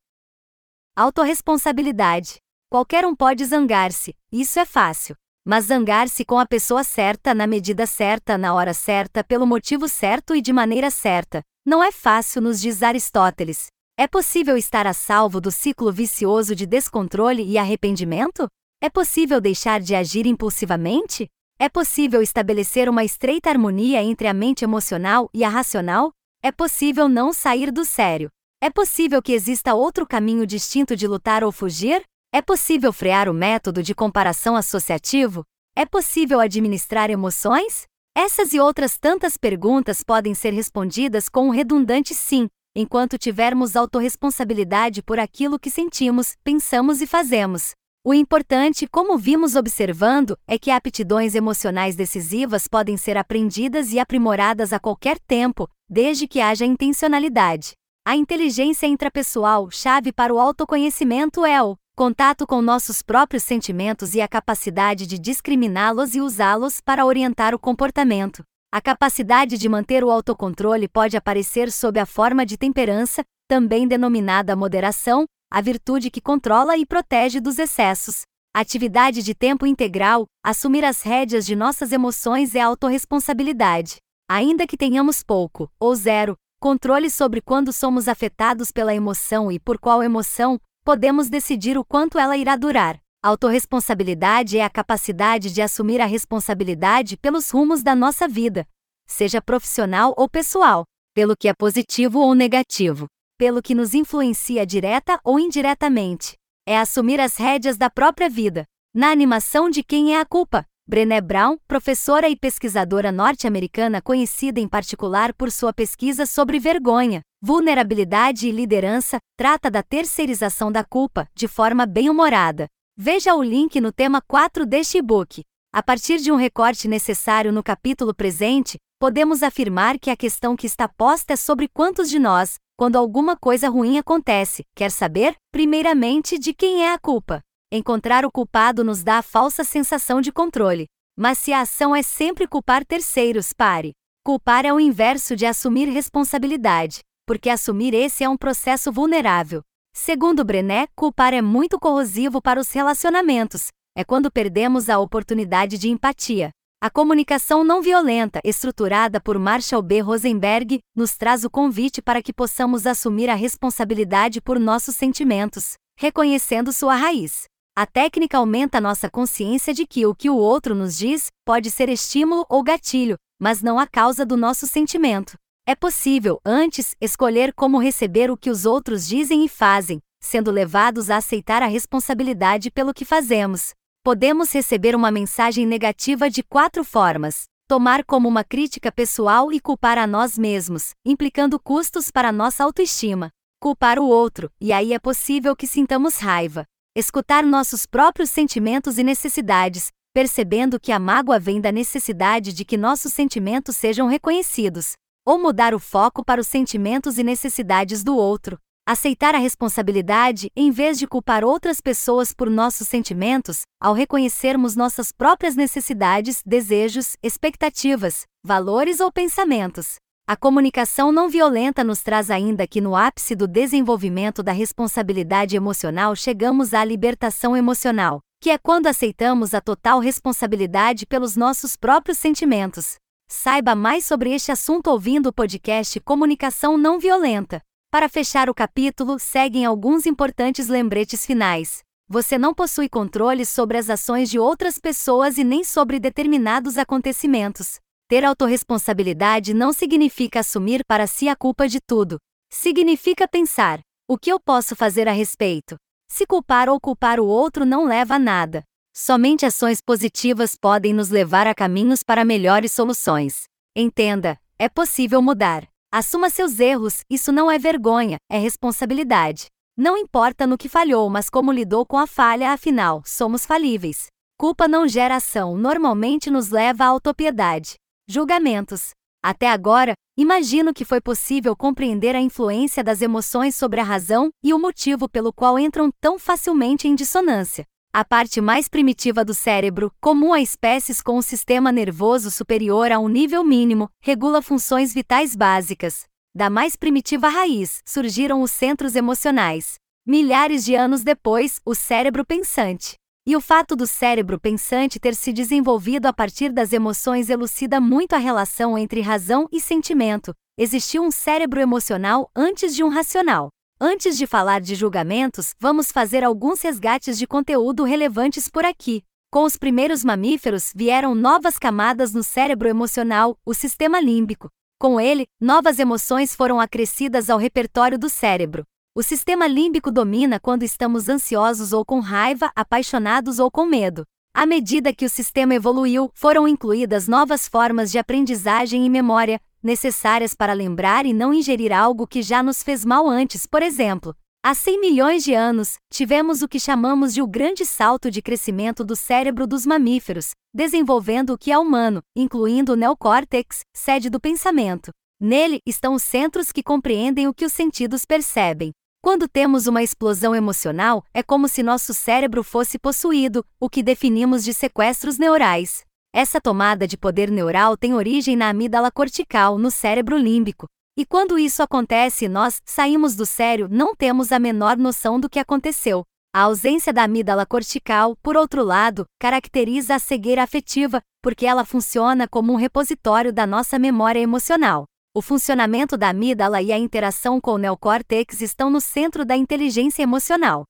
Autoresponsabilidade. Qualquer um pode zangar-se, isso é fácil. Mas zangar-se com a pessoa certa, na medida certa, na hora certa, pelo motivo certo e de maneira certa, não é fácil, nos diz Aristóteles. É possível estar a salvo do ciclo vicioso de descontrole e arrependimento? É possível deixar de agir impulsivamente? É possível estabelecer uma estreita harmonia entre a mente emocional e a racional? É possível não sair do sério? É possível que exista outro caminho distinto de lutar ou fugir? É possível frear o método de comparação associativo? É possível administrar emoções? Essas e outras tantas perguntas podem ser respondidas com um redundante sim, enquanto tivermos autorresponsabilidade por aquilo que sentimos, pensamos e fazemos. O importante, como vimos observando, é que aptidões emocionais decisivas podem ser aprendidas e aprimoradas a qualquer tempo, desde que haja intencionalidade. A inteligência intrapessoal, chave para o autoconhecimento, é o contato com nossos próprios sentimentos e a capacidade de discriminá-los e usá-los para orientar o comportamento. A capacidade de manter o autocontrole pode aparecer sob a forma de temperança, também denominada moderação, a virtude que controla e protege dos excessos. Atividade de tempo integral, assumir as rédeas de nossas emoções é autorresponsabilidade. Ainda que tenhamos pouco, ou zero, controle sobre quando somos afetados pela emoção e por qual emoção, podemos decidir o quanto ela irá durar. Autoresponsabilidade é a capacidade de assumir a responsabilidade pelos rumos da nossa vida, seja profissional ou pessoal, pelo que é positivo ou negativo, pelo que nos influencia direta ou indiretamente. É assumir as rédeas da própria vida. Na animação de Quem é a Culpa, Brené Brown, professora e pesquisadora norte-americana conhecida em particular por sua pesquisa sobre vergonha, vulnerabilidade e liderança, trata da terceirização da culpa de forma bem-humorada. Veja o link no tema 4 deste e-book. A partir de um recorte necessário no capítulo presente, podemos afirmar que a questão que está posta é sobre quantos de nós, quando alguma coisa ruim acontece, quer saber, primeiramente, de quem é a culpa. Encontrar o culpado nos dá a falsa sensação de controle. Mas se a ação é sempre culpar terceiros, pare. Culpar é o inverso de assumir responsabilidade, porque assumir esse é um processo vulnerável. Segundo Brené, culpar é muito corrosivo para os relacionamentos, é quando perdemos a oportunidade de empatia. A comunicação não violenta, estruturada por Marshall B. Rosenberg, nos traz o convite para que possamos assumir a responsabilidade por nossos sentimentos, reconhecendo sua raiz. A técnica aumenta nossa consciência de que o que o outro nos diz pode ser estímulo ou gatilho, mas não a causa do nosso sentimento. É possível, antes, escolher como receber o que os outros dizem e fazem, sendo levados a aceitar a responsabilidade pelo que fazemos. Podemos receber uma mensagem negativa de quatro formas: tomar como uma crítica pessoal e culpar a nós mesmos, implicando custos para nossa autoestima. Culpar o outro, e aí é possível que sintamos raiva. Escutar nossos próprios sentimentos e necessidades, percebendo que a mágoa vem da necessidade de que nossos sentimentos sejam reconhecidos ou mudar o foco para os sentimentos e necessidades do outro. Aceitar a responsabilidade em vez de culpar outras pessoas por nossos sentimentos, ao reconhecermos nossas próprias necessidades, desejos, expectativas, valores ou pensamentos. A comunicação não violenta nos traz ainda que no ápice do desenvolvimento da responsabilidade emocional chegamos à libertação emocional, que é quando aceitamos a total responsabilidade pelos nossos próprios sentimentos. Saiba mais sobre este assunto ouvindo o podcast Comunicação Não Violenta. Para fechar o capítulo, seguem alguns importantes lembretes finais. Você não possui controle sobre as ações de outras pessoas e nem sobre determinados acontecimentos. Ter autorresponsabilidade não significa assumir para si a culpa de tudo. Significa pensar: o que eu posso fazer a respeito? Se culpar ou culpar o outro não leva a nada. Somente ações positivas podem nos levar a caminhos para melhores soluções. Entenda, é possível mudar. Assuma seus erros, isso não é vergonha, é responsabilidade. Não importa no que falhou, mas como lidou com a falha, afinal, somos falíveis. Culpa não gera ação, normalmente nos leva à autopiedade. Julgamentos. Até agora, imagino que foi possível compreender a influência das emoções sobre a razão e o motivo pelo qual entram tão facilmente em dissonância. A parte mais primitiva do cérebro, comum a espécies com um sistema nervoso superior a um nível mínimo, regula funções vitais básicas. Da mais primitiva raiz, surgiram os centros emocionais. Milhares de anos depois, o cérebro pensante. E o fato do cérebro pensante ter se desenvolvido a partir das emoções elucida muito a relação entre razão e sentimento. Existiu um cérebro emocional antes de um racional. Antes de falar de julgamentos, vamos fazer alguns resgates de conteúdo relevantes por aqui. Com os primeiros mamíferos vieram novas camadas no cérebro emocional, o sistema límbico. Com ele, novas emoções foram acrescidas ao repertório do cérebro. O sistema límbico domina quando estamos ansiosos ou com raiva, apaixonados ou com medo. À medida que o sistema evoluiu, foram incluídas novas formas de aprendizagem e memória, necessárias para lembrar e não ingerir algo que já nos fez mal antes, por exemplo. Há 100 milhões de anos, tivemos o que chamamos de o grande salto de crescimento do cérebro dos mamíferos, desenvolvendo o que é humano, incluindo o neocórtex, sede do pensamento. Nele estão os centros que compreendem o que os sentidos percebem. Quando temos uma explosão emocional, é como se nosso cérebro fosse possuído, o que definimos de sequestros neurais. Essa tomada de poder neural tem origem na amígdala cortical, no cérebro límbico. E quando isso acontece e nós saímos do sério, não temos a menor noção do que aconteceu. A ausência da amígdala cortical, por outro lado, caracteriza a cegueira afetiva, porque ela funciona como um repositório da nossa memória emocional. O funcionamento da amígdala e a interação com o neocórtex estão no centro da inteligência emocional.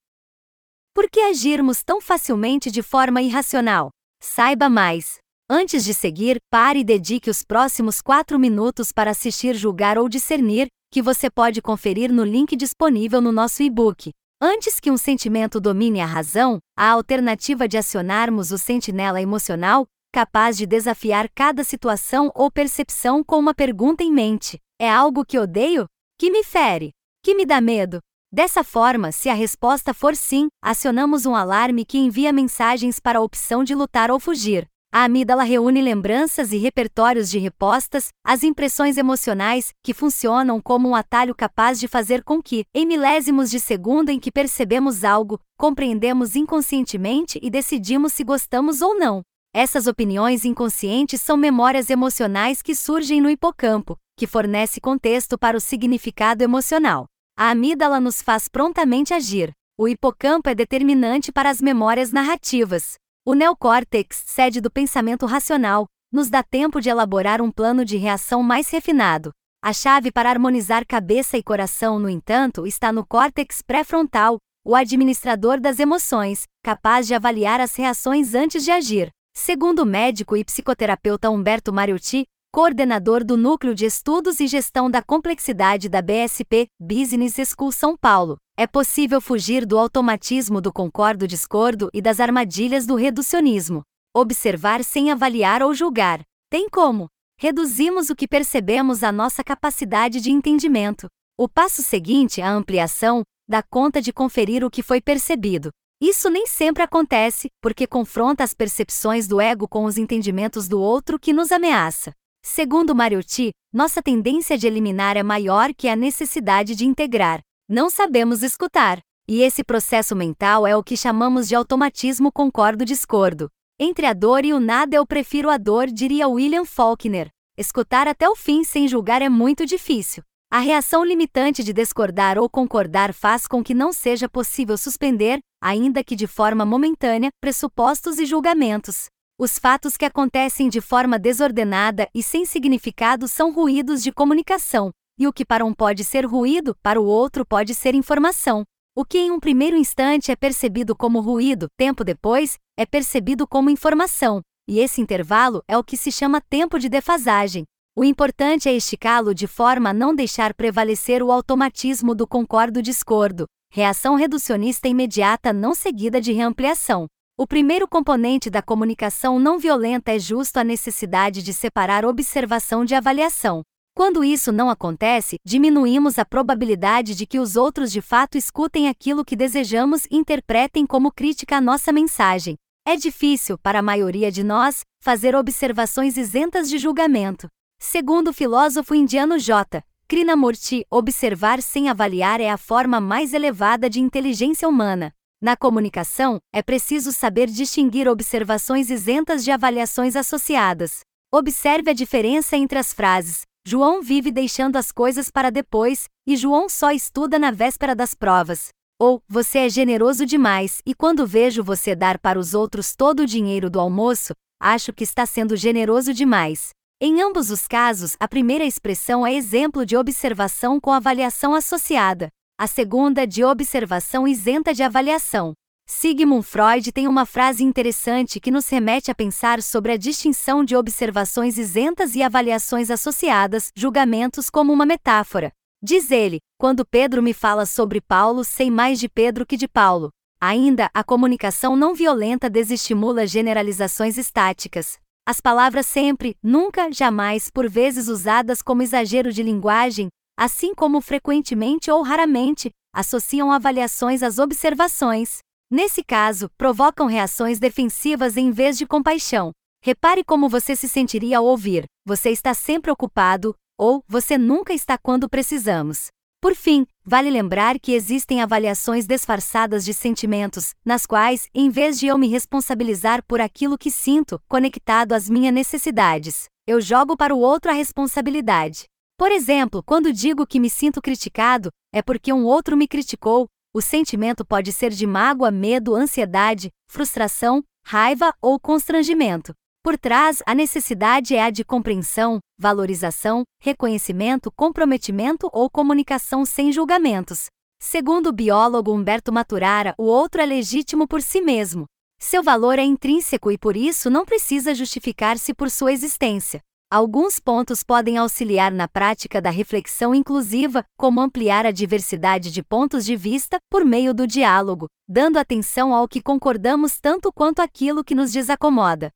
Por que agirmos tão facilmente de forma irracional? Saiba mais. Antes de seguir, pare e dedique os próximos 4 minutos para assistir Julgar ou Discernir, que você pode conferir no link disponível no nosso e-book. Antes que um sentimento domine a razão, a alternativa de acionarmos o sentinela emocional, capaz de desafiar cada situação ou percepção com uma pergunta em mente: é algo que odeio? Que me fere? Que me dá medo? Dessa forma, se a resposta for sim, acionamos um alarme que envia mensagens para a opção de lutar ou fugir. A amígdala reúne lembranças e repertórios de repostas, as impressões emocionais, que funcionam como um atalho capaz de fazer com que, em milésimos de segundo em que percebemos algo, compreendemos inconscientemente e decidimos se gostamos ou não. Essas opiniões inconscientes são memórias emocionais que surgem no hipocampo, que fornece contexto para o significado emocional. A amígdala nos faz prontamente agir. O hipocampo é determinante para as memórias narrativas. O neocórtex, sede do pensamento racional, nos dá tempo de elaborar um plano de reação mais refinado. A chave para harmonizar cabeça e coração, no entanto, está no córtex pré-frontal, o administrador das emoções, capaz de avaliar as reações antes de agir. Segundo o médico e psicoterapeuta Humberto Mariotti, coordenador do Núcleo de Estudos e Gestão da Complexidade da BSP, Business School São Paulo, é possível fugir do automatismo do concordo-discordo e das armadilhas do reducionismo. Observar sem avaliar ou julgar. Tem como? Reduzimos o que percebemos à nossa capacidade de entendimento. O passo seguinte, a ampliação, dá conta de conferir o que foi percebido. Isso nem sempre acontece, porque confronta as percepções do ego com os entendimentos do outro que nos ameaça. Segundo Mariotti, nossa tendência de eliminar é maior que a necessidade de integrar. Não sabemos escutar. E esse processo mental é o que chamamos de automatismo concordo-discordo. Entre a dor e o nada eu prefiro a dor, diria William Faulkner. Escutar até o fim sem julgar é muito difícil. A reação limitante de discordar ou concordar faz com que não seja possível suspender, ainda que de forma momentânea, pressupostos e julgamentos. Os fatos que acontecem de forma desordenada e sem significado são ruídos de comunicação, e o que para um pode ser ruído, para o outro pode ser informação. O que em um primeiro instante é percebido como ruído, tempo depois, é percebido como informação, e esse intervalo é o que se chama tempo de defasagem. O importante é esticá-lo de forma a não deixar prevalecer o automatismo do concordo-discordo, reação reducionista imediata não seguida de reampliação. O primeiro componente da comunicação não violenta é justo a necessidade de separar observação de avaliação. Quando isso não acontece, diminuímos a probabilidade de que os outros de fato escutem aquilo que desejamos e interpretem como crítica à nossa mensagem. É difícil, para a maioria de nós, fazer observações isentas de julgamento. Segundo o filósofo indiano J. Krishnamurti, observar sem avaliar é a forma mais elevada de inteligência humana. Na comunicação, é preciso saber distinguir observações isentas de avaliações associadas. Observe a diferença entre as frases: João vive deixando as coisas para depois, e João só estuda na véspera das provas. Ou, você é generoso demais, e quando vejo você dar para os outros todo o dinheiro do almoço, acho que está sendo generoso demais. Em ambos os casos, a primeira expressão é exemplo de observação com avaliação associada a segunda de observação isenta de avaliação. Sigmund Freud tem uma frase interessante que nos remete a pensar sobre a distinção de observações isentas e avaliações associadas, julgamentos como uma metáfora. Diz ele: quando Pedro me fala sobre Paulo, sei mais de Pedro que de Paulo. Ainda, a comunicação não violenta desestimula generalizações estáticas. As palavras sempre, nunca, jamais, por vezes usadas como exagero de linguagem, assim como frequentemente ou raramente associam avaliações às observações. Nesse caso, provocam reações defensivas em vez de compaixão. Repare como você se sentiria ao ouvir: você está sempre ocupado, ou você nunca está quando precisamos. Por fim, Vale lembrar que existem avaliações disfarçadas de sentimentos, nas quais, em vez de eu me responsabilizar por aquilo que sinto, conectado às minhas necessidades, eu jogo para o outro a responsabilidade. Por exemplo, quando digo que me sinto criticado, é porque um outro me criticou. O sentimento pode ser de mágoa, medo, ansiedade, frustração, raiva ou constrangimento. Por trás, a necessidade é a de compreensão, valorização, reconhecimento, comprometimento ou comunicação sem julgamentos. Segundo o biólogo Humberto Maturara, o outro é legítimo por si mesmo. Seu valor é intrínseco e por isso não precisa justificar-se por sua existência. Alguns pontos podem auxiliar na prática da reflexão inclusiva, como ampliar a diversidade de pontos de vista por meio do diálogo, dando atenção ao que concordamos tanto quanto aquilo que nos desacomoda.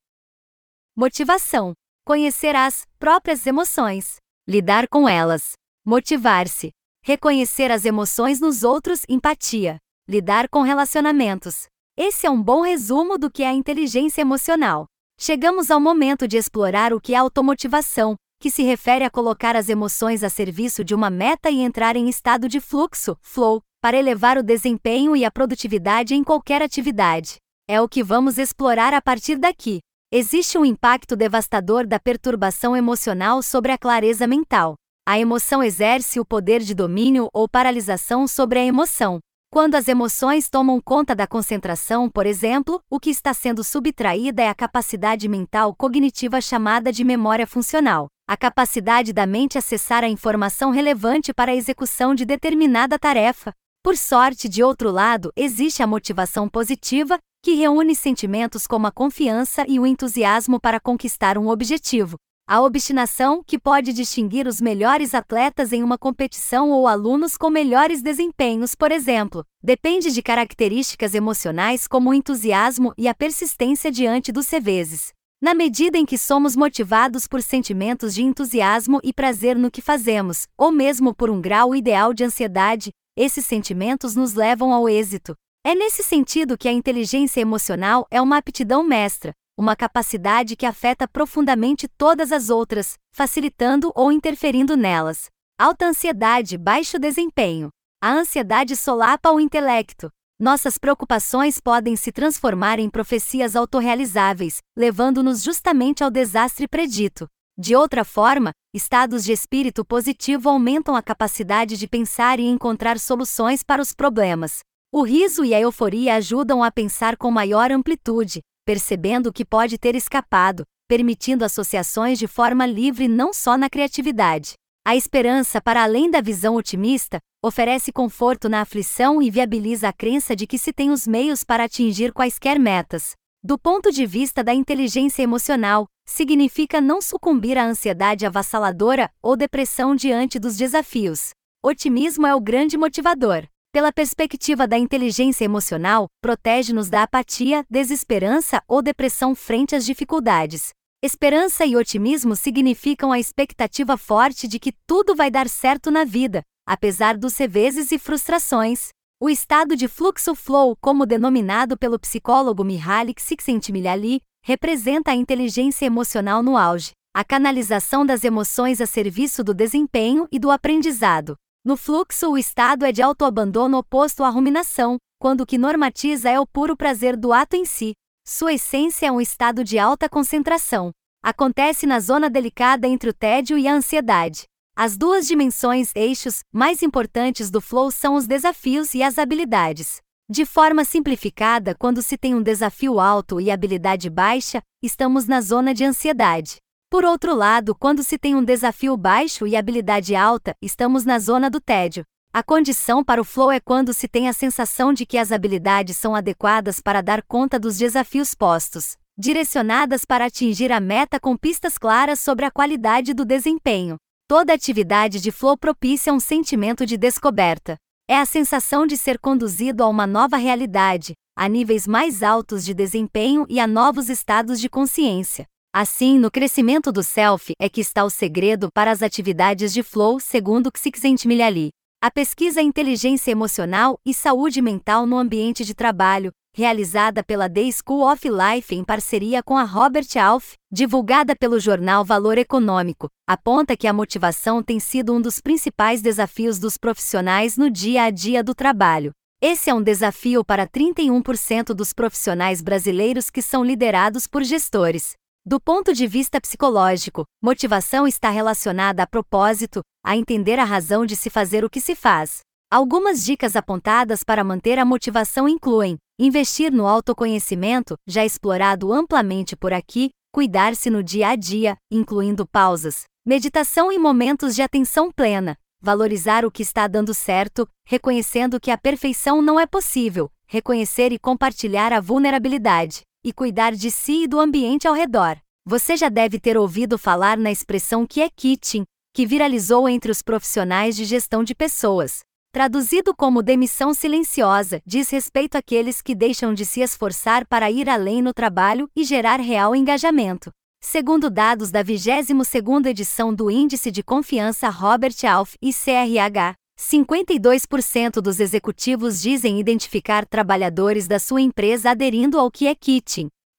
Motivação: conhecer as próprias emoções, lidar com elas, motivar-se, reconhecer as emoções nos outros, empatia, lidar com relacionamentos. Esse é um bom resumo do que é a inteligência emocional. Chegamos ao momento de explorar o que é automotivação, que se refere a colocar as emoções a serviço de uma meta e entrar em estado de fluxo, flow, para elevar o desempenho e a produtividade em qualquer atividade. É o que vamos explorar a partir daqui. Existe um impacto devastador da perturbação emocional sobre a clareza mental. A emoção exerce o poder de domínio ou paralisação sobre a emoção. Quando as emoções tomam conta da concentração, por exemplo, o que está sendo subtraída é a capacidade mental cognitiva chamada de memória funcional, a capacidade da mente acessar a informação relevante para a execução de determinada tarefa. Por sorte, de outro lado, existe a motivação positiva, que reúne sentimentos como a confiança e o entusiasmo para conquistar um objetivo. A obstinação, que pode distinguir os melhores atletas em uma competição ou alunos com melhores desempenhos, por exemplo, depende de características emocionais como o entusiasmo e a persistência diante dos reveses. Na medida em que somos motivados por sentimentos de entusiasmo e prazer no que fazemos, ou mesmo por um grau ideal de ansiedade, esses sentimentos nos levam ao êxito. É nesse sentido que a inteligência emocional é uma aptidão mestra, uma capacidade que afeta profundamente todas as outras, facilitando ou interferindo nelas. Alta ansiedade, baixo desempenho. A ansiedade solapa o intelecto. Nossas preocupações podem se transformar em profecias autorrealizáveis, levando-nos justamente ao desastre predito. De outra forma, estados de espírito positivo aumentam a capacidade de pensar e encontrar soluções para os problemas. O riso e a euforia ajudam a pensar com maior amplitude, percebendo o que pode ter escapado, permitindo associações de forma livre não só na criatividade. A esperança, para além da visão otimista, oferece conforto na aflição e viabiliza a crença de que se tem os meios para atingir quaisquer metas. Do ponto de vista da inteligência emocional, significa não sucumbir à ansiedade avassaladora ou depressão diante dos desafios. Otimismo é o grande motivador pela perspectiva da inteligência emocional, protege-nos da apatia, desesperança ou depressão frente às dificuldades. Esperança e otimismo significam a expectativa forte de que tudo vai dar certo na vida, apesar dos reveses e frustrações. O estado de fluxo flow, como denominado pelo psicólogo Mihaly Csikszentmihalyi, representa a inteligência emocional no auge, a canalização das emoções a serviço do desempenho e do aprendizado. No fluxo, o estado é de autoabandono oposto à ruminação, quando o que normatiza é o puro prazer do ato em si. Sua essência é um estado de alta concentração. Acontece na zona delicada entre o tédio e a ansiedade. As duas dimensões, eixos, mais importantes do flow são os desafios e as habilidades. De forma simplificada, quando se tem um desafio alto e habilidade baixa, estamos na zona de ansiedade. Por outro lado, quando se tem um desafio baixo e habilidade alta, estamos na zona do tédio. A condição para o flow é quando se tem a sensação de que as habilidades são adequadas para dar conta dos desafios postos, direcionadas para atingir a meta com pistas claras sobre a qualidade do desempenho. Toda atividade de flow propicia um sentimento de descoberta. É a sensação de ser conduzido a uma nova realidade, a níveis mais altos de desempenho e a novos estados de consciência. Assim, no crescimento do self é que está o segredo para as atividades de flow, segundo Csikszentmihalyi. A pesquisa Inteligência Emocional e Saúde Mental no Ambiente de Trabalho, realizada pela The School of Life em parceria com a Robert Alf, divulgada pelo jornal Valor Econômico, aponta que a motivação tem sido um dos principais desafios dos profissionais no dia a dia do trabalho. Esse é um desafio para 31% dos profissionais brasileiros que são liderados por gestores. Do ponto de vista psicológico, motivação está relacionada a propósito, a entender a razão de se fazer o que se faz. Algumas dicas apontadas para manter a motivação incluem: investir no autoconhecimento, já explorado amplamente por aqui, cuidar-se no dia a dia, incluindo pausas, meditação e momentos de atenção plena, valorizar o que está dando certo, reconhecendo que a perfeição não é possível, reconhecer e compartilhar a vulnerabilidade, e cuidar de si e do ambiente ao redor. Você já deve ter ouvido falar na expressão que é kitchen, que viralizou entre os profissionais de gestão de pessoas. Traduzido como demissão silenciosa, diz respeito àqueles que deixam de se esforçar para ir além no trabalho e gerar real engajamento. Segundo dados da 22ª edição do Índice de Confiança Robert Alf e CRH, 52% dos executivos dizem identificar trabalhadores da sua empresa aderindo ao que é.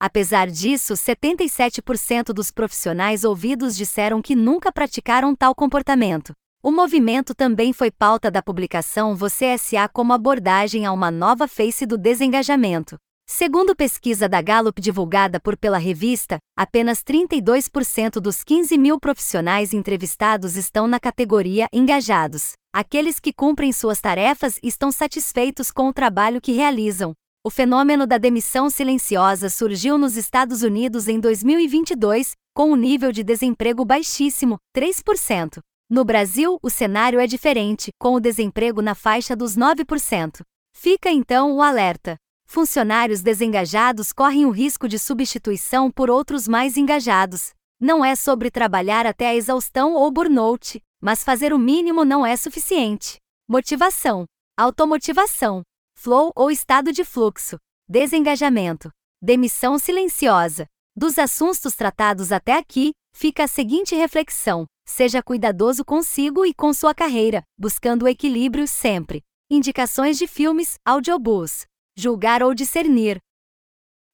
Apesar disso, 77% dos profissionais ouvidos disseram que nunca praticaram tal comportamento. O movimento também foi pauta da publicação Você SA como abordagem a uma nova face do desengajamento. Segundo pesquisa da Gallup divulgada por pela revista, apenas 32% dos 15 mil profissionais entrevistados estão na categoria engajados. Aqueles que cumprem suas tarefas estão satisfeitos com o trabalho que realizam. O fenômeno da demissão silenciosa surgiu nos Estados Unidos em 2022, com um nível de desemprego baixíssimo, 3%. No Brasil, o cenário é diferente, com o desemprego na faixa dos 9%. Fica então o alerta. Funcionários desengajados correm o risco de substituição por outros mais engajados. Não é sobre trabalhar até a exaustão ou burnout, mas fazer o mínimo não é suficiente. Motivação, automotivação, flow ou estado de fluxo, desengajamento, demissão silenciosa. Dos assuntos tratados até aqui, fica a seguinte reflexão: Seja cuidadoso consigo e com sua carreira, buscando o equilíbrio sempre. Indicações de filmes, audiobooks. Julgar ou discernir.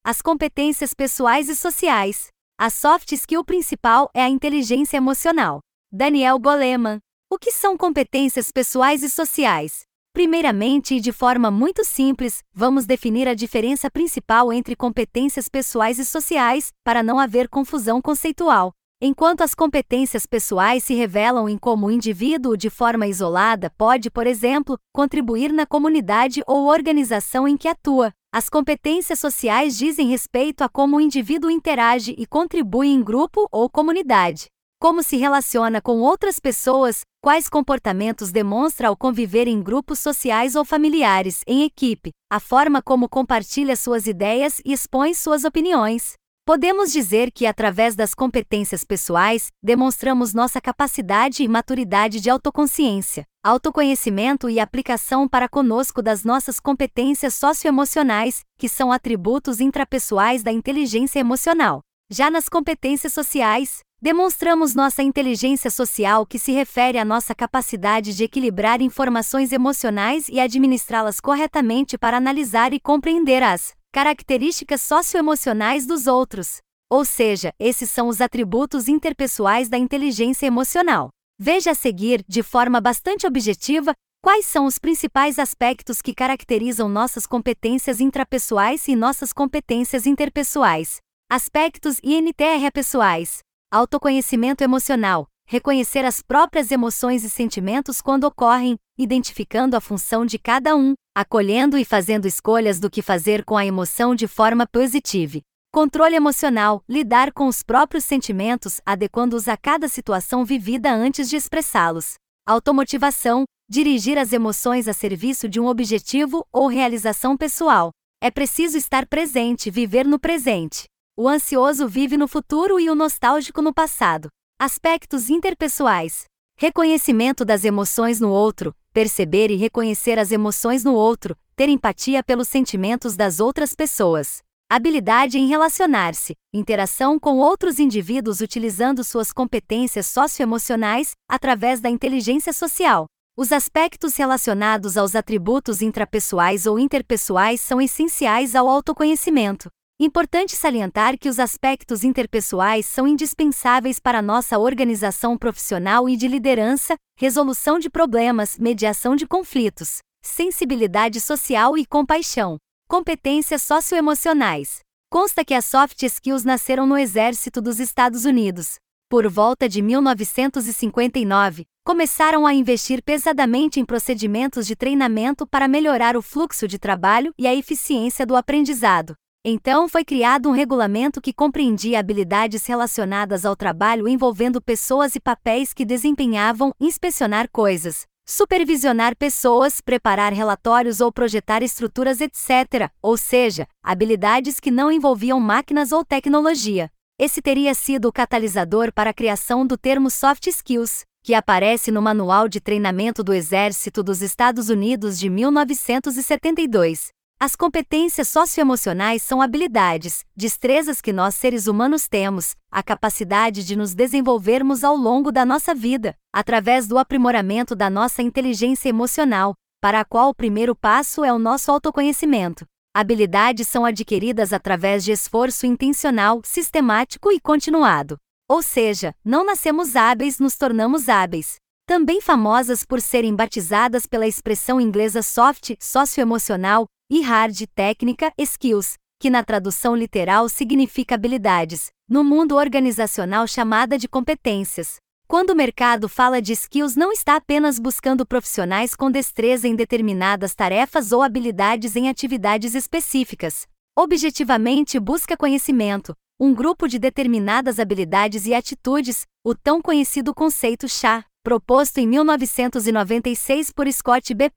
As competências pessoais e sociais. A soft skill principal é a inteligência emocional. Daniel Goleman. O que são competências pessoais e sociais? Primeiramente e de forma muito simples, vamos definir a diferença principal entre competências pessoais e sociais, para não haver confusão conceitual. Enquanto as competências pessoais se revelam em como o indivíduo de forma isolada pode, por exemplo, contribuir na comunidade ou organização em que atua, as competências sociais dizem respeito a como o indivíduo interage e contribui em grupo ou comunidade. Como se relaciona com outras pessoas, quais comportamentos demonstra ao conviver em grupos sociais ou familiares, em equipe, a forma como compartilha suas ideias e expõe suas opiniões. Podemos dizer que, através das competências pessoais, demonstramos nossa capacidade e maturidade de autoconsciência, autoconhecimento e aplicação para conosco das nossas competências socioemocionais, que são atributos intrapessoais da inteligência emocional. Já nas competências sociais, demonstramos nossa inteligência social, que se refere à nossa capacidade de equilibrar informações emocionais e administrá-las corretamente para analisar e compreender as características socioemocionais dos outros. Ou seja, esses são os atributos interpessoais da inteligência emocional. Veja a seguir, de forma bastante objetiva, quais são os principais aspectos que caracterizam nossas competências intrapessoais e nossas competências interpessoais. Aspectos INTR pessoais: autoconhecimento emocional, reconhecer as próprias emoções e sentimentos quando ocorrem, identificando a função de cada um, acolhendo e fazendo escolhas do que fazer com a emoção de forma positiva. Controle emocional, lidar com os próprios sentimentos, adequando-os a cada situação vivida antes de expressá-los. Automotivação, dirigir as emoções a serviço de um objetivo ou realização pessoal. É preciso estar presente, viver no presente. O ansioso vive no futuro e o nostálgico no passado. Aspectos interpessoais. Reconhecimento das emoções no outro, perceber e reconhecer as emoções no outro, ter empatia pelos sentimentos das outras pessoas. Habilidade em relacionar-se, interação com outros indivíduos utilizando suas competências socioemocionais, através da inteligência social. Os aspectos relacionados aos atributos intrapessoais ou interpessoais são essenciais ao autoconhecimento. Importante salientar que os aspectos interpessoais são indispensáveis para nossa organização profissional e de liderança, resolução de problemas, mediação de conflitos, sensibilidade social e compaixão. Competências socioemocionais. Consta que as soft skills nasceram no Exército dos Estados Unidos. Por volta de 1959, começaram a investir pesadamente em procedimentos de treinamento para melhorar o fluxo de trabalho e a eficiência do aprendizado. Então foi criado um regulamento que compreendia habilidades relacionadas ao trabalho envolvendo pessoas e papéis que desempenhavam inspecionar coisas, supervisionar pessoas, preparar relatórios ou projetar estruturas, etc., ou seja, habilidades que não envolviam máquinas ou tecnologia. Esse teria sido o catalisador para a criação do termo soft skills, que aparece no Manual de Treinamento do Exército dos Estados Unidos de 1972. As competências socioemocionais são habilidades, destrezas que nós seres humanos temos, a capacidade de nos desenvolvermos ao longo da nossa vida, através do aprimoramento da nossa inteligência emocional, para a qual o primeiro passo é o nosso autoconhecimento. Habilidades são adquiridas através de esforço intencional, sistemático e continuado. Ou seja, não nascemos hábeis, nos tornamos hábeis. Também famosas por serem batizadas pela expressão inglesa soft, socioemocional, e hard técnica skills, que na tradução literal significa habilidades, no mundo organizacional chamada de competências. Quando o mercado fala de skills, não está apenas buscando profissionais com destreza em determinadas tarefas ou habilidades em atividades específicas. Objetivamente busca conhecimento, um grupo de determinadas habilidades e atitudes, o tão conhecido conceito chá, proposto em 1996 por Scott B.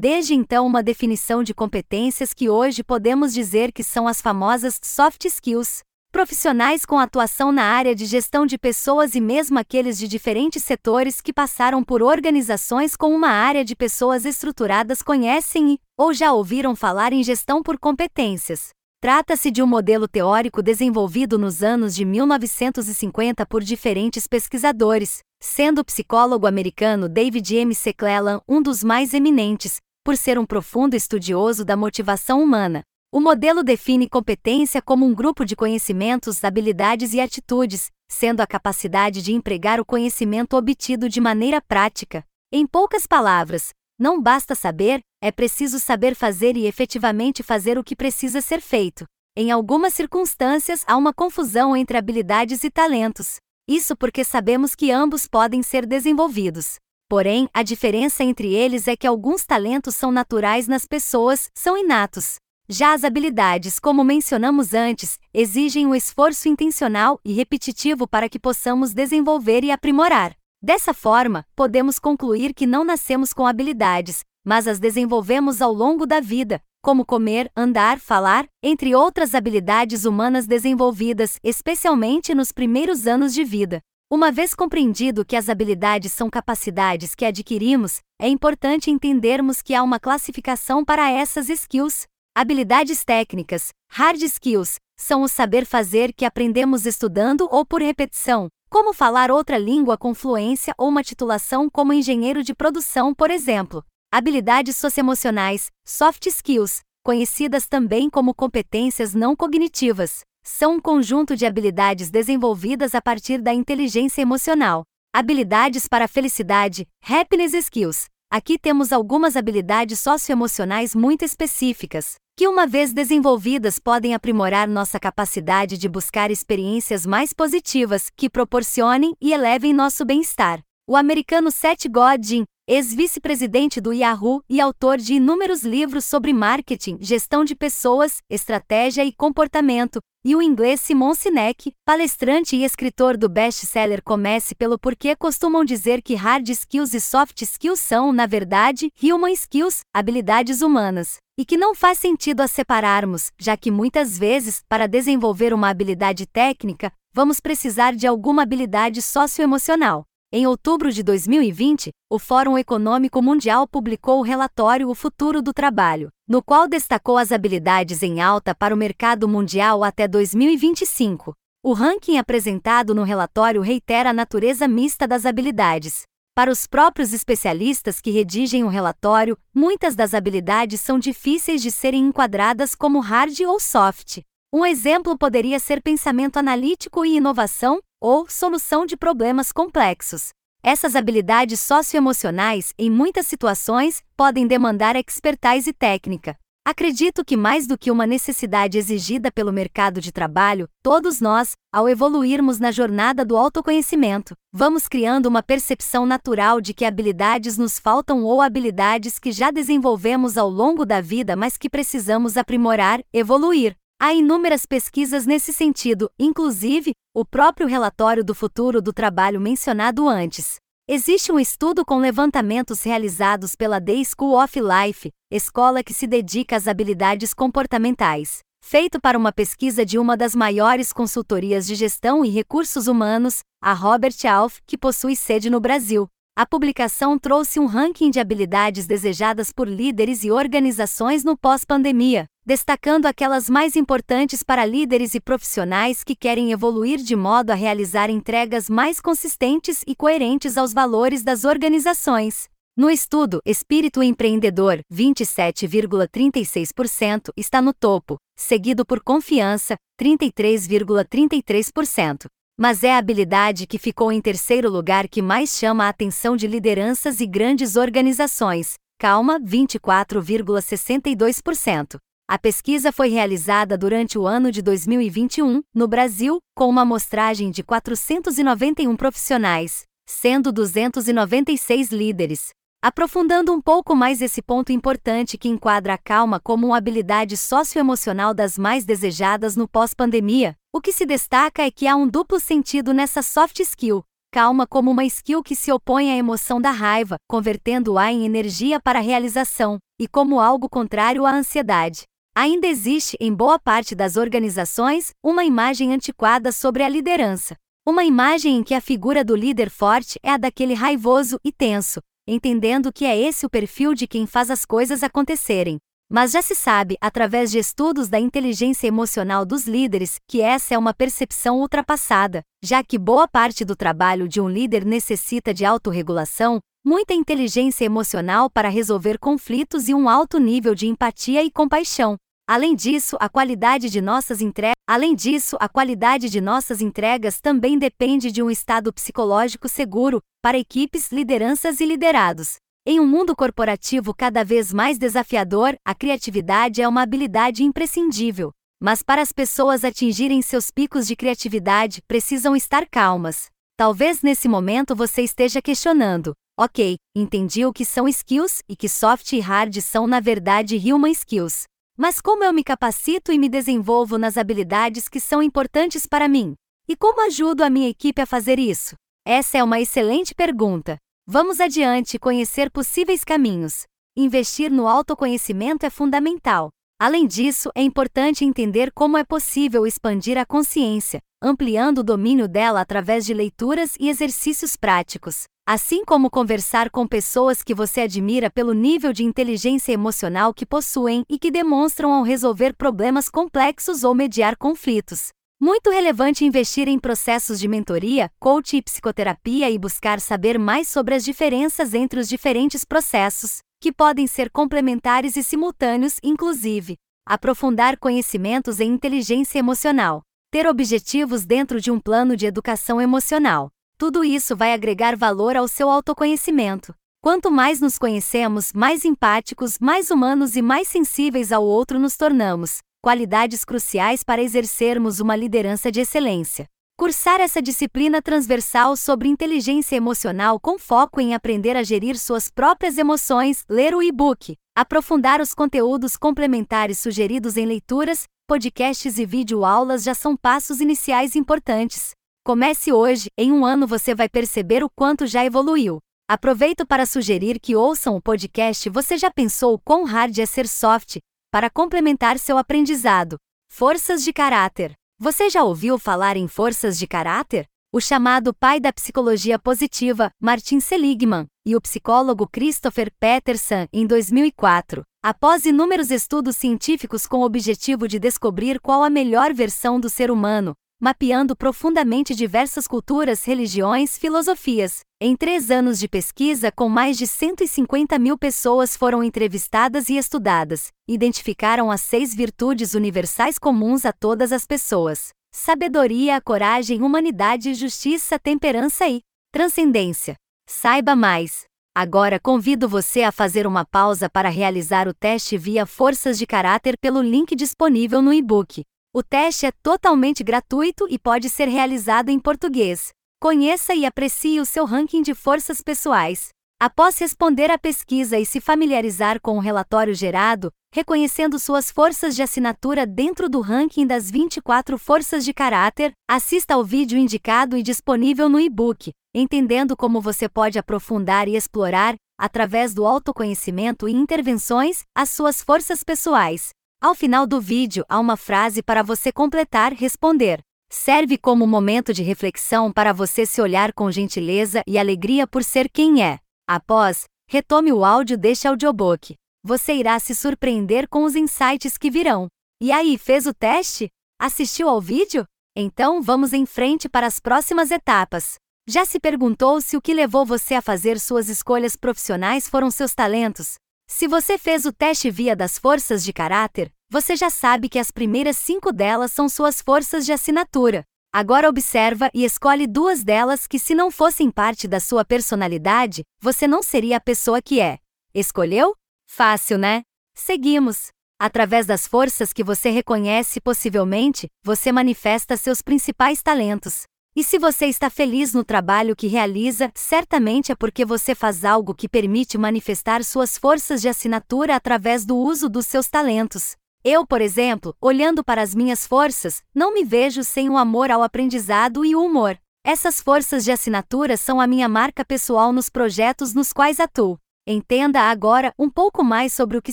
Desde então, uma definição de competências que hoje podemos dizer que são as famosas soft skills. Profissionais com atuação na área de gestão de pessoas e mesmo aqueles de diferentes setores que passaram por organizações com uma área de pessoas estruturadas conhecem e, ou já ouviram falar em gestão por competências. Trata-se de um modelo teórico desenvolvido nos anos de 1950 por diferentes pesquisadores, sendo o psicólogo americano David M. McClellan um dos mais eminentes, por ser um profundo estudioso da motivação humana. O modelo define competência como um grupo de conhecimentos, habilidades e atitudes, sendo a capacidade de empregar o conhecimento obtido de maneira prática. Em poucas palavras, não basta saber, é preciso saber fazer e efetivamente fazer o que precisa ser feito. Em algumas circunstâncias, há uma confusão entre habilidades e talentos. Isso porque sabemos que ambos podem ser desenvolvidos. Porém, a diferença entre eles é que alguns talentos são naturais nas pessoas, são inatos. Já as habilidades, como mencionamos antes, exigem um esforço intencional e repetitivo para que possamos desenvolver e aprimorar. Dessa forma, podemos concluir que não nascemos com habilidades, mas as desenvolvemos ao longo da vida, como comer, andar, falar, entre outras habilidades humanas desenvolvidas, especialmente nos primeiros anos de vida. Uma vez compreendido que as habilidades são capacidades que adquirimos, é importante entendermos que há uma classificação para essas skills. Habilidades técnicas, hard skills, são o saber fazer que aprendemos estudando ou por repetição, como falar outra língua com fluência ou uma titulação como engenheiro de produção, por exemplo. Habilidades socioemocionais, soft skills, conhecidas também como competências não cognitivas, são um conjunto de habilidades desenvolvidas a partir da inteligência emocional. Habilidades para a felicidade, happiness skills. Aqui temos algumas habilidades socioemocionais muito específicas, que, uma vez desenvolvidas, podem aprimorar nossa capacidade de buscar experiências mais positivas que proporcionem e elevem nosso bem-estar. O americano Seth Godin, ex-vice-presidente do Yahoo e autor de inúmeros livros sobre marketing, gestão de pessoas, estratégia e comportamento, e o inglês Simon Sinek, palestrante e escritor do best-seller Comece pelo Porquê costumam dizer que hard skills e soft skills são, na verdade, human skills, habilidades humanas, e que não faz sentido as separarmos, já que muitas vezes, para desenvolver uma habilidade técnica, vamos precisar de alguma habilidade socioemocional. Em outubro de 2020, o Fórum Econômico Mundial publicou o relatório O Futuro do Trabalho, no qual destacou as habilidades em alta para o mercado mundial até 2025. O ranking apresentado no relatório reitera a natureza mista das habilidades. Para os próprios especialistas que redigem o relatório, muitas das habilidades são difíceis de serem enquadradas como hard ou soft. Um exemplo poderia ser pensamento analítico e inovação, ou solução de problemas complexos. Essas habilidades socioemocionais, em muitas situações, podem demandar expertise técnica. Acredito que mais do que uma necessidade exigida pelo mercado de trabalho, todos nós, ao evoluirmos na jornada do autoconhecimento, vamos criando uma percepção natural de que habilidades nos faltam ou habilidades que já desenvolvemos ao longo da vida, mas que precisamos aprimorar, evoluir. Há inúmeras pesquisas nesse sentido, inclusive, o próprio relatório do futuro do trabalho mencionado antes. Existe um estudo com levantamentos realizados pela Day School of Life, escola que se dedica às habilidades comportamentais, feito para uma pesquisa de uma das maiores consultorias de gestão e recursos humanos, a Robert Alf, que possui sede no Brasil. A publicação trouxe um ranking de habilidades desejadas por líderes e organizações no pós-pandemia, destacando aquelas mais importantes para líderes e profissionais que querem evoluir de modo a realizar entregas mais consistentes e coerentes aos valores das organizações. No estudo, espírito empreendedor, 27,36% está no topo, seguido por confiança, 33,33%. Mas é a habilidade que ficou em terceiro lugar que mais chama a atenção de lideranças e grandes organizações, calma, 24,62%. A pesquisa foi realizada durante o ano de 2021, no Brasil, com uma amostragem de 491 profissionais, sendo 296 líderes. Aprofundando um pouco mais esse ponto importante que enquadra a calma como uma habilidade socioemocional das mais desejadas no pós-pandemia, o que se destaca é que há um duplo sentido nessa soft skill. Calma como uma skill que se opõe à emoção da raiva, convertendo-a em energia para a realização, e como algo contrário à ansiedade. Ainda existe, em boa parte das organizações, uma imagem antiquada sobre a liderança. Uma imagem em que a figura do líder forte é a daquele raivoso e tenso, entendendo que é esse o perfil de quem faz as coisas acontecerem. Mas já se sabe, através de estudos da inteligência emocional dos líderes, que essa é uma percepção ultrapassada, já que boa parte do trabalho de um líder necessita de autorregulação, muita inteligência emocional para resolver conflitos e um alto nível de empatia e compaixão. Além disso, a qualidade de nossas entregas, além disso, a qualidade de nossas entregas também depende de um estado psicológico seguro para equipes, lideranças e liderados. Em um mundo corporativo cada vez mais desafiador, a criatividade é uma habilidade imprescindível. Mas para as pessoas atingirem seus picos de criatividade, precisam estar calmas. Talvez nesse momento você esteja questionando: ok, entendi o que são skills e que soft e hard são na verdade human skills. Mas como eu me capacito e me desenvolvo nas habilidades que são importantes para mim? E como ajudo a minha equipe a fazer isso? Essa é uma excelente pergunta. Vamos adiante conhecer possíveis caminhos. Investir no autoconhecimento é fundamental. Além disso, é importante entender como é possível expandir a consciência, ampliando o domínio dela através de leituras e exercícios práticos assim como conversar com pessoas que você admira pelo nível de inteligência emocional que possuem e que demonstram ao resolver problemas complexos ou mediar conflitos. Muito relevante investir em processos de mentoria, coach e psicoterapia e buscar saber mais sobre as diferenças entre os diferentes processos, que podem ser complementares e simultâneos, inclusive. Aprofundar conhecimentos em inteligência emocional. Ter objetivos dentro de um plano de educação emocional. Tudo isso vai agregar valor ao seu autoconhecimento. Quanto mais nos conhecemos, mais empáticos, mais humanos e mais sensíveis ao outro nos tornamos, qualidades cruciais para exercermos uma liderança de excelência. Cursar essa disciplina transversal sobre inteligência emocional com foco em aprender a gerir suas próprias emoções, ler o e-book, aprofundar os conteúdos complementares sugeridos em leituras, podcasts e videoaulas já são passos iniciais importantes. Comece hoje, em um ano você vai perceber o quanto já evoluiu. Aproveito para sugerir que ouçam o podcast Você já pensou quão hard é ser soft? Para complementar seu aprendizado. Forças de caráter. Você já ouviu falar em forças de caráter? O chamado pai da psicologia positiva, Martin Seligman, e o psicólogo Christopher Peterson, em 2004, após inúmeros estudos científicos com o objetivo de descobrir qual a melhor versão do ser humano, mapeando profundamente diversas culturas, religiões, filosofias. Em três anos de pesquisa, com mais de 150 mil pessoas foram entrevistadas e estudadas, identificaram as seis virtudes universais comuns a todas as pessoas: sabedoria, coragem, humanidade, justiça, temperança e transcendência. Saiba mais. Agora convido você a fazer uma pausa para realizar o teste via Forças de Caráter pelo link disponível no e-book. O teste é totalmente gratuito e pode ser realizado em português. Conheça e aprecie o seu ranking de forças pessoais. Após responder à pesquisa e se familiarizar com o relatório gerado, reconhecendo suas forças de assinatura dentro do ranking das 24 forças de caráter, assista ao vídeo indicado e disponível no e-book, entendendo como você pode aprofundar e explorar, através do autoconhecimento e intervenções, as suas forças pessoais. Ao final do vídeo há uma frase para você completar responder. Serve como momento de reflexão para você se olhar com gentileza e alegria por ser quem é. Após, retome o áudio deste audiobook. Você irá se surpreender com os insights que virão. E aí, fez o teste? Assistiu ao vídeo? Então vamos em frente para as próximas etapas. Já se perguntou se o que levou você a fazer suas escolhas profissionais foram seus talentos? Se você fez o teste via das forças de caráter, você já sabe que as primeiras cinco delas são suas forças de assinatura. Agora observa e escolhe duas delas que, se não fossem parte da sua personalidade, você não seria a pessoa que é. Escolheu? Fácil, né? Seguimos. Através das forças que você reconhece, possivelmente, você manifesta seus principais talentos. E se você está feliz no trabalho que realiza, certamente é porque você faz algo que permite manifestar suas forças de assinatura através do uso dos seus talentos. Eu, por exemplo, olhando para as minhas forças, não me vejo sem o amor ao aprendizado e o humor. Essas forças de assinatura são a minha marca pessoal nos projetos nos quais atuo. Entenda agora um pouco mais sobre o que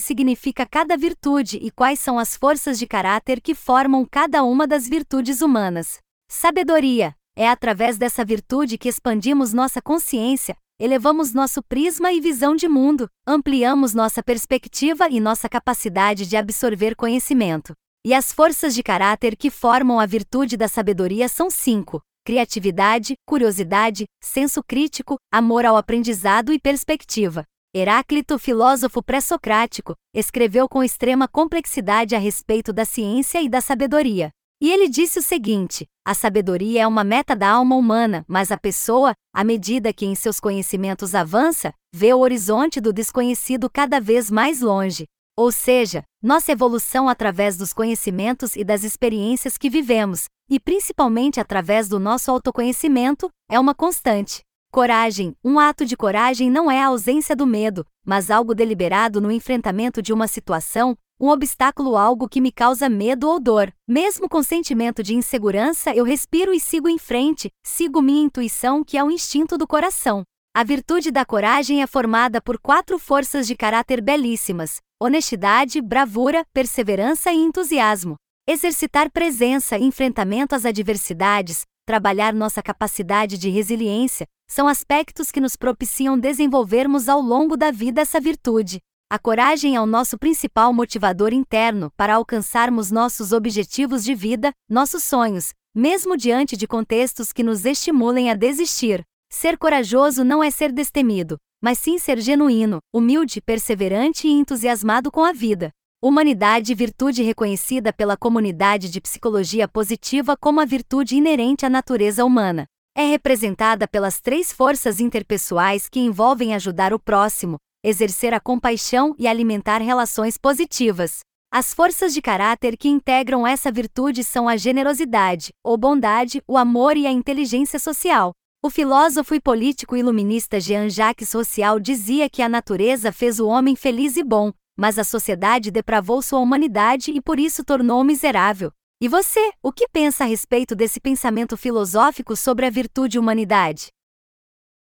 significa cada virtude e quais são as forças de caráter que formam cada uma das virtudes humanas. Sabedoria. É através dessa virtude que expandimos nossa consciência, elevamos nosso prisma e visão de mundo, ampliamos nossa perspectiva e nossa capacidade de absorver conhecimento. E as forças de caráter que formam a virtude da sabedoria são cinco: criatividade, curiosidade, senso crítico, amor ao aprendizado e perspectiva. Heráclito, filósofo pré-socrático, escreveu com extrema complexidade a respeito da ciência e da sabedoria. E ele disse o seguinte: a sabedoria é uma meta da alma humana, mas a pessoa, à medida que em seus conhecimentos avança, vê o horizonte do desconhecido cada vez mais longe. Ou seja, nossa evolução através dos conhecimentos e das experiências que vivemos, e principalmente através do nosso autoconhecimento, é uma constante. Coragem: um ato de coragem não é a ausência do medo, mas algo deliberado no enfrentamento de uma situação, um obstáculo algo que me causa medo ou dor. Mesmo com sentimento de insegurança, eu respiro e sigo em frente, sigo minha intuição, que é o instinto do coração. A virtude da coragem é formada por quatro forças de caráter belíssimas: honestidade, bravura, perseverança e entusiasmo. Exercitar presença e enfrentamento às adversidades, trabalhar nossa capacidade de resiliência, são aspectos que nos propiciam desenvolvermos ao longo da vida essa virtude. A coragem é o nosso principal motivador interno para alcançarmos nossos objetivos de vida, nossos sonhos, mesmo diante de contextos que nos estimulem a desistir. Ser corajoso não é ser destemido, mas sim ser genuíno, humilde, perseverante e entusiasmado com a vida. Humanidade virtude reconhecida pela comunidade de psicologia positiva como a virtude inerente à natureza humana. É representada pelas três forças interpessoais que envolvem ajudar o próximo, exercer a compaixão e alimentar relações positivas. As forças de caráter que integram essa virtude são a generosidade, ou bondade, o amor e a inteligência social. O filósofo e político iluminista Jean-Jacques Rousseau dizia que a natureza fez o homem feliz e bom, mas a sociedade depravou sua humanidade e por isso tornou miserável. E você, o que pensa a respeito desse pensamento filosófico sobre a virtude humanidade?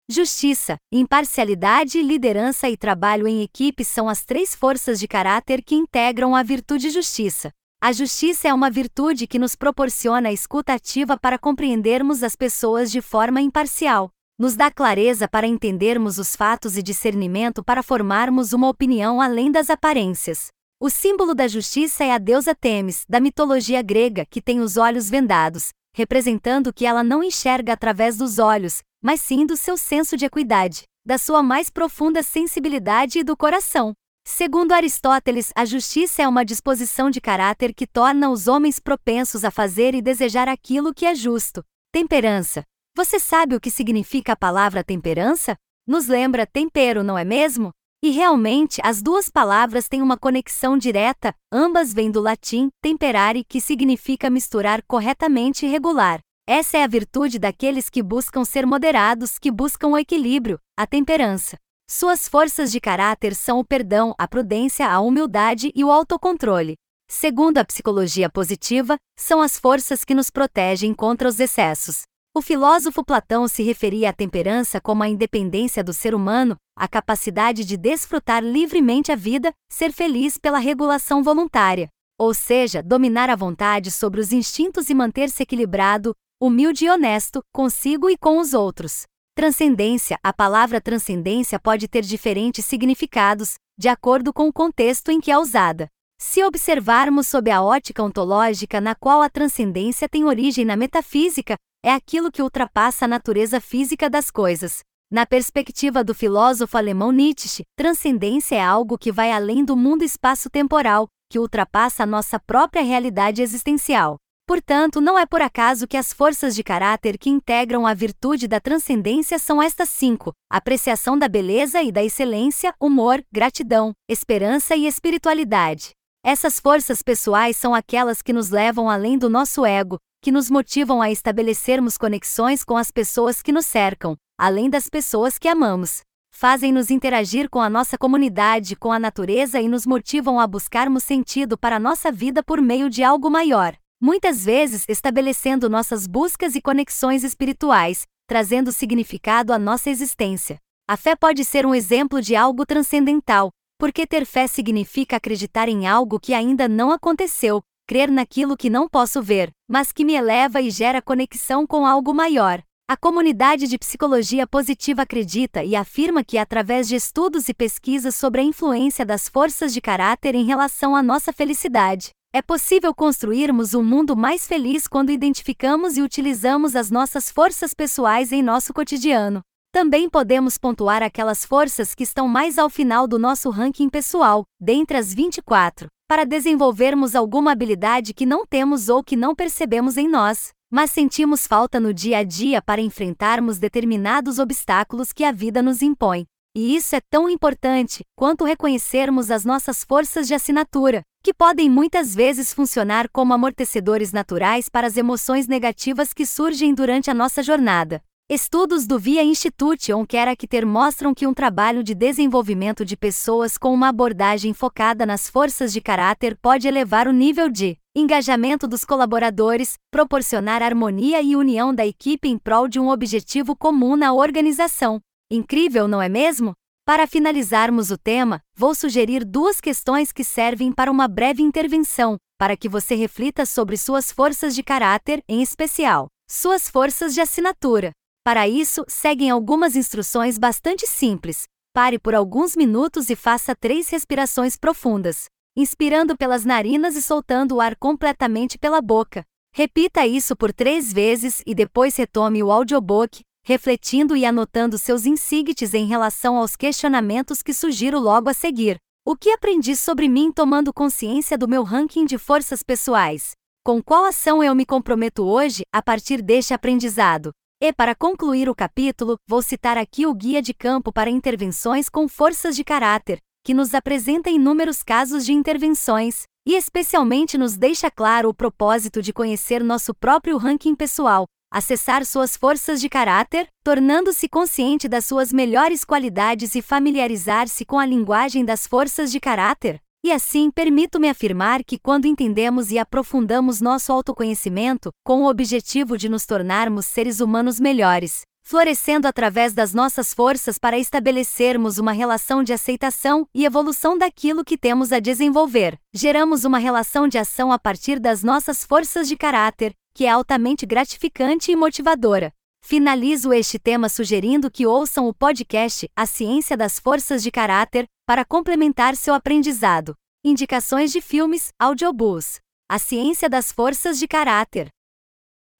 Justiça, imparcialidade, liderança e trabalho em equipe são as três forças de caráter que integram a virtude justiça. A justiça é uma virtude que nos proporciona a escuta ativa para compreendermos as pessoas de forma imparcial. Nos dá clareza para entendermos os fatos e discernimento para formarmos uma opinião além das aparências. O símbolo da justiça é a deusa Temis, da mitologia grega, que tem os olhos vendados, representando que ela não enxerga através dos olhos, mas sim do seu senso de equidade, da sua mais profunda sensibilidade e do coração. Segundo Aristóteles, a justiça é uma disposição de caráter que torna os homens propensos a fazer e desejar aquilo que é justo. Temperança. Você sabe o que significa a palavra temperança? Nos lembra tempero, não é mesmo? E realmente, as duas palavras têm uma conexão direta, ambas vêm do latim temperare, que significa misturar corretamente e regular. Essa é a virtude daqueles que buscam ser moderados, que buscam o equilíbrio, a temperança. Suas forças de caráter são o perdão, a prudência, a humildade e o autocontrole. Segundo a psicologia positiva, são as forças que nos protegem contra os excessos. O filósofo Platão se referia à temperança como a independência do ser humano, a capacidade de desfrutar livremente a vida, ser feliz pela regulação voluntária, ou seja, dominar a vontade sobre os instintos e manter-se equilibrado, humilde e honesto, consigo e com os outros. Transcendência A palavra transcendência pode ter diferentes significados, de acordo com o contexto em que é usada. Se observarmos sob a ótica ontológica na qual a transcendência tem origem na metafísica, é aquilo que ultrapassa a natureza física das coisas. Na perspectiva do filósofo alemão Nietzsche, transcendência é algo que vai além do mundo espaço-temporal, que ultrapassa a nossa própria realidade existencial. Portanto, não é por acaso que as forças de caráter que integram a virtude da transcendência são estas cinco: apreciação da beleza e da excelência, humor, gratidão, esperança e espiritualidade. Essas forças pessoais são aquelas que nos levam além do nosso ego, que nos motivam a estabelecermos conexões com as pessoas que nos cercam, além das pessoas que amamos. Fazem-nos interagir com a nossa comunidade, com a natureza e nos motivam a buscarmos sentido para a nossa vida por meio de algo maior. Muitas vezes estabelecendo nossas buscas e conexões espirituais, trazendo significado à nossa existência. A fé pode ser um exemplo de algo transcendental, porque ter fé significa acreditar em algo que ainda não aconteceu, crer naquilo que não posso ver, mas que me eleva e gera conexão com algo maior. A comunidade de psicologia positiva acredita e afirma que, através de estudos e pesquisas sobre a influência das forças de caráter em relação à nossa felicidade, é possível construirmos um mundo mais feliz quando identificamos e utilizamos as nossas forças pessoais em nosso cotidiano. Também podemos pontuar aquelas forças que estão mais ao final do nosso ranking pessoal, dentre as 24, para desenvolvermos alguma habilidade que não temos ou que não percebemos em nós, mas sentimos falta no dia a dia para enfrentarmos determinados obstáculos que a vida nos impõe. E isso é tão importante quanto reconhecermos as nossas forças de assinatura, que podem muitas vezes funcionar como amortecedores naturais para as emoções negativas que surgem durante a nossa jornada. Estudos do Via Institute On Character mostram que um trabalho de desenvolvimento de pessoas com uma abordagem focada nas forças de caráter pode elevar o nível de engajamento dos colaboradores, proporcionar harmonia e união da equipe em prol de um objetivo comum na organização. Incrível, não é mesmo? Para finalizarmos o tema, vou sugerir duas questões que servem para uma breve intervenção, para que você reflita sobre suas forças de caráter, em especial, suas forças de assinatura. Para isso, seguem algumas instruções bastante simples. Pare por alguns minutos e faça três respirações profundas, inspirando pelas narinas e soltando o ar completamente pela boca. Repita isso por três vezes e depois retome o audiobook, refletindo e anotando seus insights em relação aos questionamentos que sugiro logo a seguir. O que aprendi sobre mim tomando consciência do meu ranking de forças pessoais? Com qual ação eu me comprometo hoje a partir deste aprendizado? E para concluir o capítulo, vou citar aqui o Guia de Campo para Intervenções com Forças de Caráter, que nos apresenta inúmeros casos de intervenções, e especialmente nos deixa claro o propósito de conhecer nosso próprio ranking pessoal, acessar suas forças de caráter, tornando-se consciente das suas melhores qualidades e familiarizar-se com a linguagem das forças de caráter. E assim, permito-me afirmar que quando entendemos e aprofundamos nosso autoconhecimento, com o objetivo de nos tornarmos seres humanos melhores, florescendo através das nossas forças para estabelecermos uma relação de aceitação e evolução daquilo que temos a desenvolver, geramos uma relação de ação a partir das nossas forças de caráter, que é altamente gratificante e motivadora. Finalizo este tema sugerindo que ouçam o podcast A Ciência das Forças de Caráter para complementar seu aprendizado. Indicações de filmes, audiobooks. A Ciência das Forças de Caráter.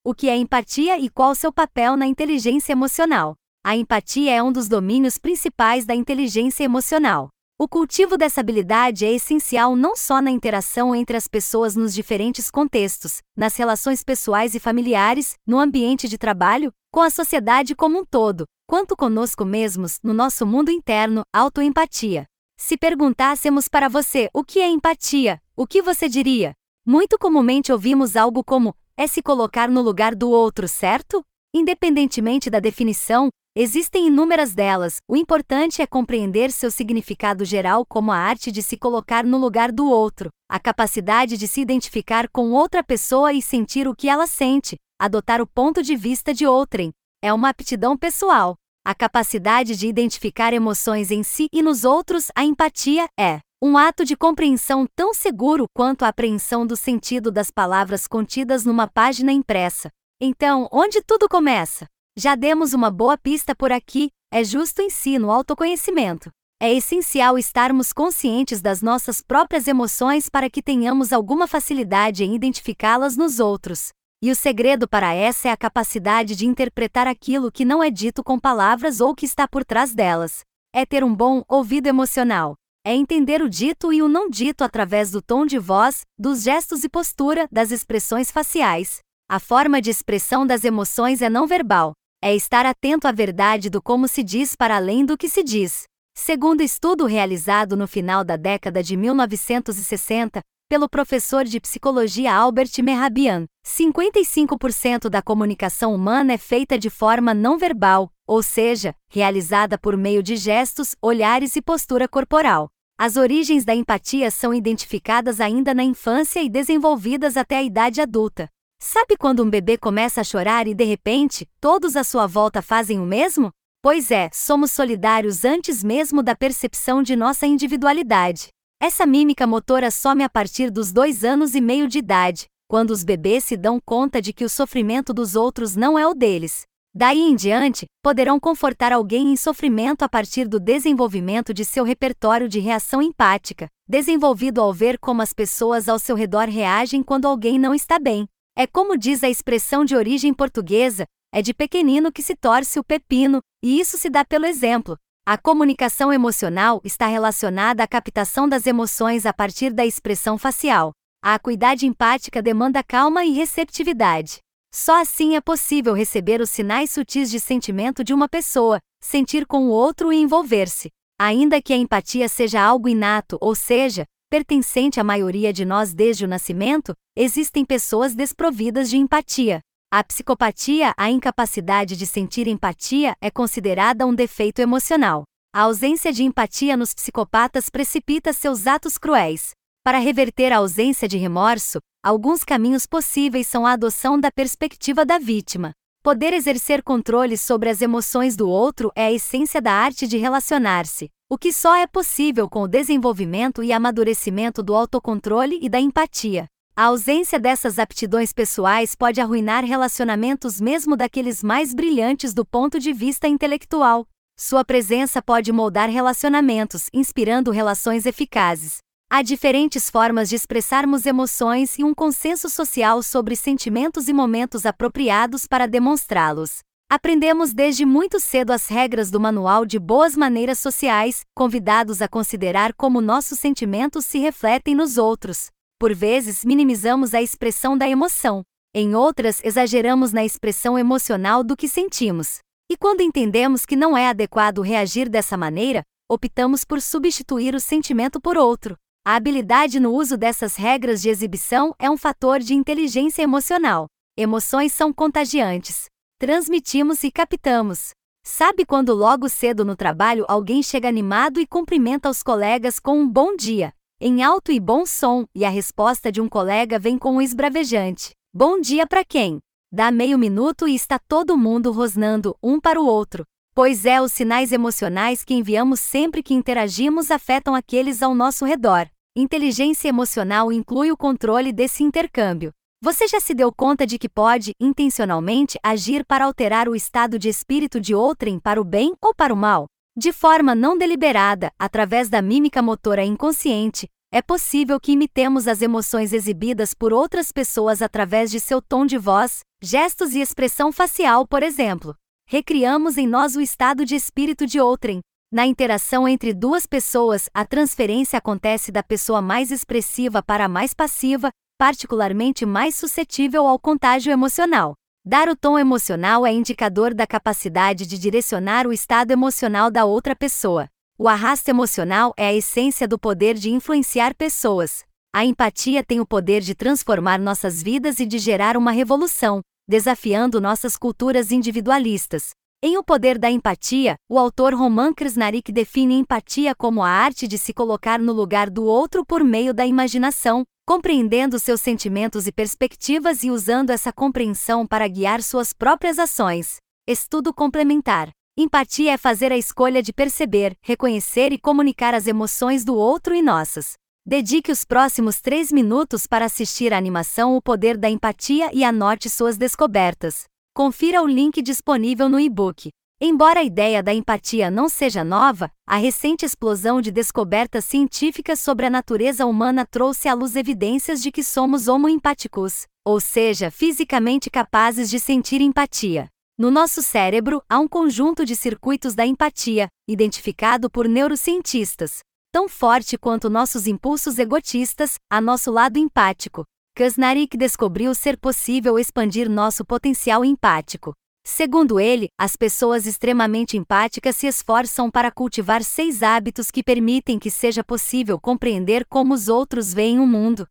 O que é empatia e qual seu papel na inteligência emocional? A empatia é um dos domínios principais da inteligência emocional. O cultivo dessa habilidade é essencial não só na interação entre as pessoas nos diferentes contextos, nas relações pessoais e familiares, no ambiente de trabalho, com a sociedade como um todo, quanto conosco mesmos, no nosso mundo interno, autoempatia. Se perguntássemos para você o que é empatia, o que você diria? Muito comumente ouvimos algo como é se colocar no lugar do outro, certo? Independentemente da definição, Existem inúmeras delas, o importante é compreender seu significado geral como a arte de se colocar no lugar do outro, a capacidade de se identificar com outra pessoa e sentir o que ela sente, adotar o ponto de vista de outrem. É uma aptidão pessoal. A capacidade de identificar emoções em si e nos outros, a empatia, é um ato de compreensão tão seguro quanto a apreensão do sentido das palavras contidas numa página impressa. Então, onde tudo começa? Já demos uma boa pista por aqui, é justo ensino autoconhecimento. É essencial estarmos conscientes das nossas próprias emoções para que tenhamos alguma facilidade em identificá-las nos outros. E o segredo para essa é a capacidade de interpretar aquilo que não é dito com palavras ou que está por trás delas. É ter um bom ouvido emocional. É entender o dito e o não dito através do tom de voz, dos gestos e postura, das expressões faciais. A forma de expressão das emoções é não verbal, é estar atento à verdade do como se diz para além do que se diz. Segundo estudo realizado no final da década de 1960, pelo professor de psicologia Albert Mehrabian, 55% da comunicação humana é feita de forma não verbal, ou seja, realizada por meio de gestos, olhares e postura corporal. As origens da empatia são identificadas ainda na infância e desenvolvidas até a idade adulta. Sabe quando um bebê começa a chorar e de repente, todos à sua volta fazem o mesmo? Pois é, somos solidários antes mesmo da percepção de nossa individualidade. Essa mímica motora some a partir dos dois anos e meio de idade, quando os bebês se dão conta de que o sofrimento dos outros não é o deles. Daí em diante, poderão confortar alguém em sofrimento a partir do desenvolvimento de seu repertório de reação empática, desenvolvido ao ver como as pessoas ao seu redor reagem quando alguém não está bem. É como diz a expressão de origem portuguesa, é de pequenino que se torce o pepino, e isso se dá pelo exemplo. A comunicação emocional está relacionada à captação das emoções a partir da expressão facial. A acuidade empática demanda calma e receptividade. Só assim é possível receber os sinais sutis de sentimento de uma pessoa, sentir com o outro e envolver-se. Ainda que a empatia seja algo inato, ou seja, pertencente à maioria de nós desde o nascimento, existem pessoas desprovidas de empatia. A psicopatia, a incapacidade de sentir empatia, é considerada um defeito emocional. A ausência de empatia nos psicopatas precipita seus atos cruéis. Para reverter a ausência de remorso, alguns caminhos possíveis são a adoção da perspectiva da vítima. Poder exercer controle sobre as emoções do outro é a essência da arte de relacionar-se o que só é possível com o desenvolvimento e amadurecimento do autocontrole e da empatia. A ausência dessas aptidões pessoais pode arruinar relacionamentos mesmo daqueles mais brilhantes do ponto de vista intelectual. Sua presença pode moldar relacionamentos, inspirando relações eficazes. Há diferentes formas de expressarmos emoções e um consenso social sobre sentimentos e momentos apropriados para demonstrá-los. Aprendemos desde muito cedo as regras do Manual de Boas Maneiras Sociais, convidados a considerar como nossos sentimentos se refletem nos outros. Por vezes, minimizamos a expressão da emoção, em outras, exageramos na expressão emocional do que sentimos. E quando entendemos que não é adequado reagir dessa maneira, optamos por substituir o sentimento por outro. A habilidade no uso dessas regras de exibição é um fator de inteligência emocional. Emoções são contagiantes transmitimos e captamos. Sabe quando logo cedo no trabalho alguém chega animado e cumprimenta os colegas com um bom dia, em alto e bom som, e a resposta de um colega vem com um esbravejante: Bom dia para quem? Dá meio minuto e está todo mundo rosnando um para o outro. Pois é, os sinais emocionais que enviamos sempre que interagimos afetam aqueles ao nosso redor. Inteligência emocional inclui o controle desse intercâmbio. Você já se deu conta de que pode, intencionalmente, agir para alterar o estado de espírito de outrem para o bem ou para o mal? De forma não deliberada, através da mímica motora inconsciente, é possível que imitemos as emoções exibidas por outras pessoas através de seu tom de voz, Gestos e expressão facial, por exemplo. Recriamos em nós o estado de espírito de outrem. Na interação entre duas pessoas, a transferência acontece da pessoa mais expressiva para a mais passiva, particularmente mais suscetível ao contágio emocional. Dar o tom emocional é indicador da capacidade de direcionar o estado emocional da outra pessoa. O arrasto emocional é a essência do poder de influenciar pessoas. A empatia tem o poder de transformar nossas vidas e de gerar uma revolução, desafiando nossas culturas individualistas. Em O Poder da Empatia, o autor Roman Krishnarik define empatia como a arte de se colocar no lugar do outro por meio da imaginação, compreendendo seus sentimentos e perspectivas e usando essa compreensão para guiar suas próprias ações. Estudo complementar. Empatia é fazer a escolha de perceber, reconhecer e comunicar as emoções do outro e nossas. Dedique os próximos três minutos para assistir a animação O Poder da Empatia e anote suas descobertas. Confira o link disponível no e-book. Embora a ideia da empatia não seja nova, a recente explosão de descobertas científicas sobre a natureza humana trouxe à luz evidências de que somos homoempáticos, ou seja, fisicamente capazes de sentir empatia. No nosso cérebro, há um conjunto de circuitos da empatia, identificado por neurocientistas, tão forte quanto nossos impulsos egotistas, a nosso lado empático. Kasnarik descobriu ser possível expandir nosso potencial empático. Segundo ele, as pessoas extremamente empáticas se esforçam para cultivar seis hábitos que permitem que seja possível compreender como os outros veem o mundo.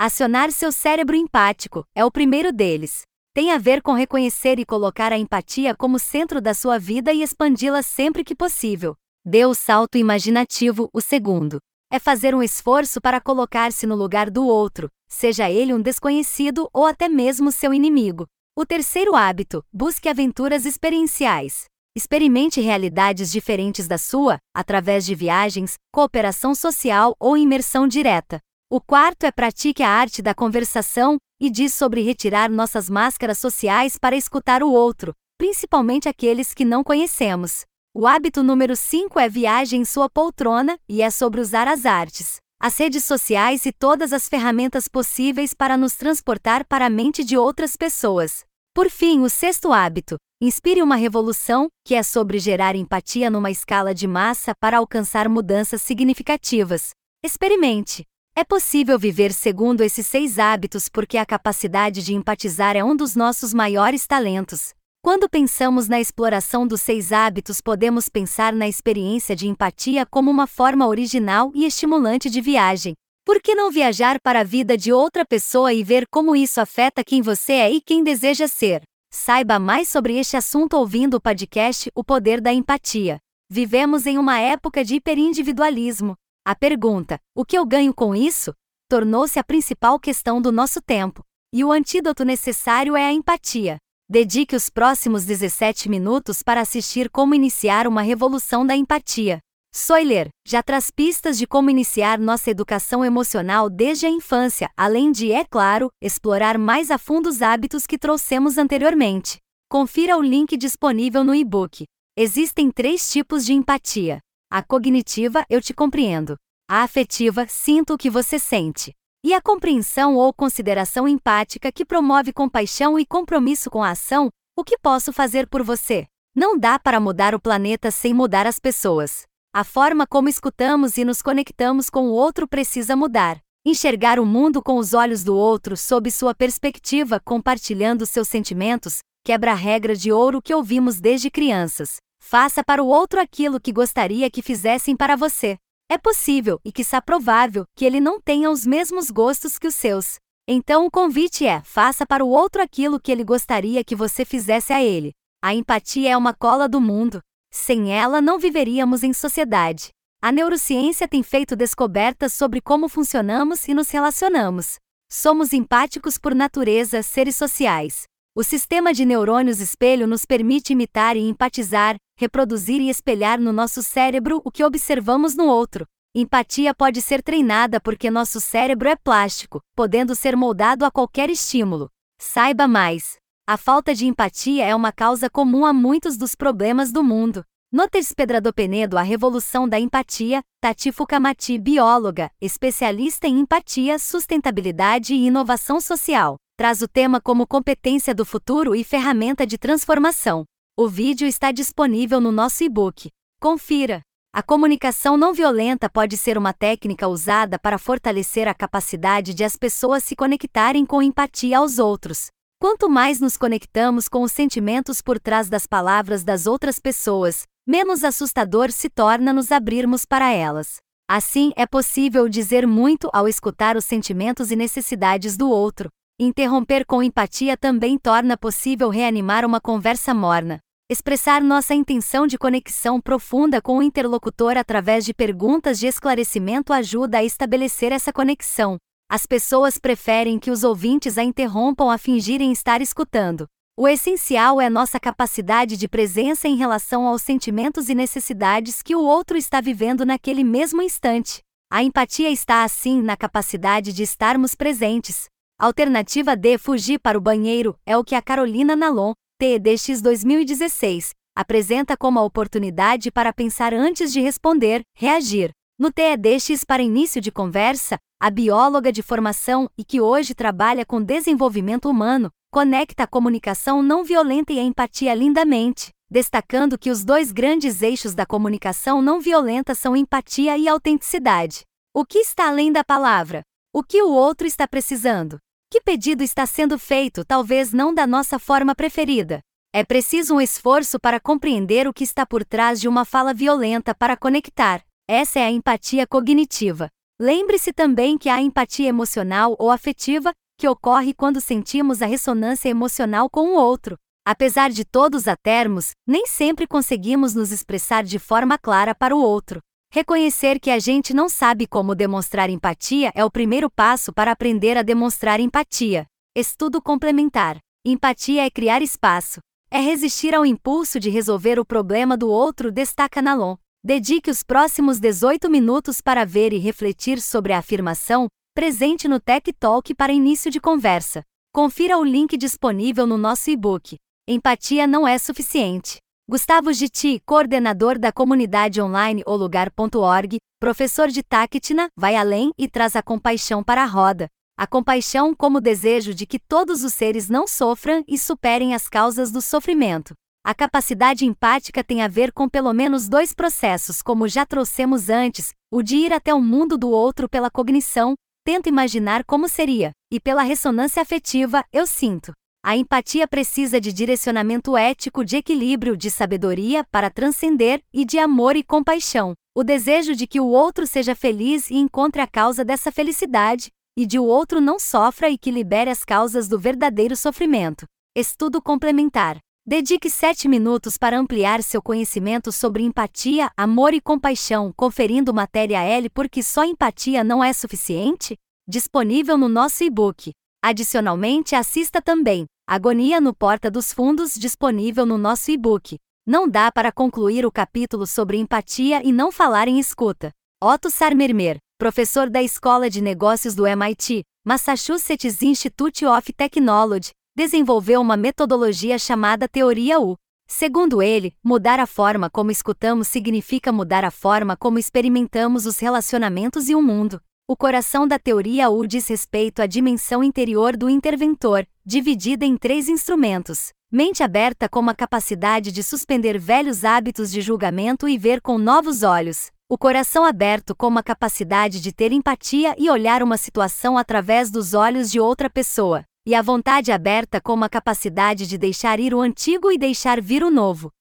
Acionar seu cérebro empático é o primeiro deles. Tem a ver com reconhecer e colocar a empatia como centro da sua vida e expandi-la sempre que possível. Dê o salto imaginativo, o segundo. É fazer um esforço para colocar-se no lugar do outro, seja ele um desconhecido ou até mesmo seu inimigo. O terceiro hábito: busque aventuras experienciais. Experimente realidades diferentes da sua, através de viagens, cooperação social ou imersão direta. O quarto é pratique a arte da conversação e diz sobre retirar nossas máscaras sociais para escutar o outro, principalmente aqueles que não conhecemos. O hábito número 5 é viaje em sua poltrona e é sobre usar as artes, as redes sociais e todas as ferramentas possíveis para nos transportar para a mente de outras pessoas. Por fim, o sexto hábito: inspire uma revolução, que é sobre gerar empatia numa escala de massa para alcançar mudanças significativas. Experimente. É possível viver segundo esses seis hábitos porque a capacidade de empatizar é um dos nossos maiores talentos. Quando pensamos na exploração dos seis hábitos, podemos pensar na experiência de empatia como uma forma original e estimulante de viagem. Por que não viajar para a vida de outra pessoa e ver como isso afeta quem você é e quem deseja ser? Saiba mais sobre este assunto ouvindo o podcast O Poder da Empatia. Vivemos em uma época de hiperindividualismo. A pergunta: o que eu ganho com isso? tornou-se a principal questão do nosso tempo. E o antídoto necessário é a empatia. Dedique os próximos 17 minutos para assistir como iniciar uma revolução da empatia. Soiler já traz pistas de como iniciar nossa educação emocional desde a infância, além de, é claro, explorar mais a fundo os hábitos que trouxemos anteriormente. Confira o link disponível no e-book. Existem três tipos de empatia: a cognitiva, eu te compreendo, a afetiva, sinto o que você sente, e a compreensão ou consideração empática que promove compaixão e compromisso com a ação, o que posso fazer por você? Não dá para mudar o planeta sem mudar as pessoas. A forma como escutamos e nos conectamos com o outro precisa mudar. Enxergar o mundo com os olhos do outro sob sua perspectiva, compartilhando seus sentimentos, quebra a regra de ouro que ouvimos desde crianças. Faça para o outro aquilo que gostaria que fizessem para você. É possível, e quiçá provável, que ele não tenha os mesmos gostos que os seus. Então o convite é: faça para o outro aquilo que ele gostaria que você fizesse a ele. A empatia é uma cola do mundo. Sem ela, não viveríamos em sociedade. A neurociência tem feito descobertas sobre como funcionamos e nos relacionamos. Somos empáticos por natureza, seres sociais. O sistema de neurônios espelho nos permite imitar e empatizar, reproduzir e espelhar no nosso cérebro o que observamos no outro. Empatia pode ser treinada porque nosso cérebro é plástico, podendo ser moldado a qualquer estímulo. Saiba mais. A falta de empatia é uma causa comum a muitos dos problemas do mundo. Notes Pedrado Penedo A Revolução da Empatia, Tati Fukamati bióloga, especialista em empatia, sustentabilidade e inovação social. traz o tema como competência do futuro e ferramenta de transformação. O vídeo está disponível no nosso e-book. Confira! A comunicação não violenta pode ser uma técnica usada para fortalecer a capacidade de as pessoas se conectarem com empatia aos outros. Quanto mais nos conectamos com os sentimentos por trás das palavras das outras pessoas, menos assustador se torna nos abrirmos para elas. Assim, é possível dizer muito ao escutar os sentimentos e necessidades do outro. Interromper com empatia também torna possível reanimar uma conversa morna. Expressar nossa intenção de conexão profunda com o interlocutor através de perguntas de esclarecimento ajuda a estabelecer essa conexão. As pessoas preferem que os ouvintes a interrompam a fingirem estar escutando. O essencial é nossa capacidade de presença em relação aos sentimentos e necessidades que o outro está vivendo naquele mesmo instante. A empatia está, assim, na capacidade de estarmos presentes. Alternativa D fugir para o banheiro é o que a Carolina Nalon, TEDx 2016, apresenta como a oportunidade para pensar antes de responder, reagir. No TEDx para início de conversa, a bióloga de formação e que hoje trabalha com desenvolvimento humano, conecta a comunicação não violenta e a empatia lindamente, destacando que os dois grandes eixos da comunicação não violenta são empatia e autenticidade. O que está além da palavra? O que o outro está precisando? Que pedido está sendo feito, talvez não da nossa forma preferida? É preciso um esforço para compreender o que está por trás de uma fala violenta para conectar. Essa é a empatia cognitiva. Lembre-se também que há empatia emocional ou afetiva, que ocorre quando sentimos a ressonância emocional com o outro. Apesar de todos a termos, nem sempre conseguimos nos expressar de forma clara para o outro. Reconhecer que a gente não sabe como demonstrar empatia é o primeiro passo para aprender a demonstrar empatia. Estudo complementar. Empatia é criar espaço. É resistir ao impulso de resolver o problema do outro, destaca Nalon. Dedique os próximos 18 minutos para ver e refletir sobre a afirmação, presente no Tech Talk para início de conversa. Confira o link disponível no nosso e-book. Empatia não é suficiente. Gustavo Gitti, coordenador da comunidade online olugar.org, professor de Tactina, vai além e traz a compaixão para a roda. A compaixão como desejo de que todos os seres não sofram e superem as causas do sofrimento. A capacidade empática tem a ver com pelo menos dois processos, como já trouxemos antes: o de ir até o mundo do outro pela cognição, tento imaginar como seria, e pela ressonância afetiva, eu sinto. A empatia precisa de direcionamento ético, de equilíbrio, de sabedoria para transcender e de amor e compaixão. O desejo de que o outro seja feliz e encontre a causa dessa felicidade, e de o outro não sofra e que libere as causas do verdadeiro sofrimento. Estudo complementar. Dedique sete minutos para ampliar seu conhecimento sobre empatia, amor e compaixão, conferindo matéria L porque só empatia não é suficiente? Disponível no nosso e-book. Adicionalmente, assista também Agonia no Porta dos Fundos disponível no nosso e-book. Não dá para concluir o capítulo sobre empatia e não falar em escuta. Otto Sarmermer, professor da Escola de Negócios do MIT, Massachusetts Institute of Technology, desenvolveu uma metodologia chamada Teoria U. Segundo ele, mudar a forma como escutamos significa mudar a forma como experimentamos os relacionamentos e o mundo. O coração da teoria U diz respeito à dimensão interior do interventor, dividida em três instrumentos: mente aberta como a capacidade de suspender velhos hábitos de julgamento e ver com novos olhos, o coração aberto como a capacidade de ter empatia e olhar uma situação através dos olhos de outra pessoa, e a vontade aberta como a capacidade de deixar ir o antigo e deixar vir o novo.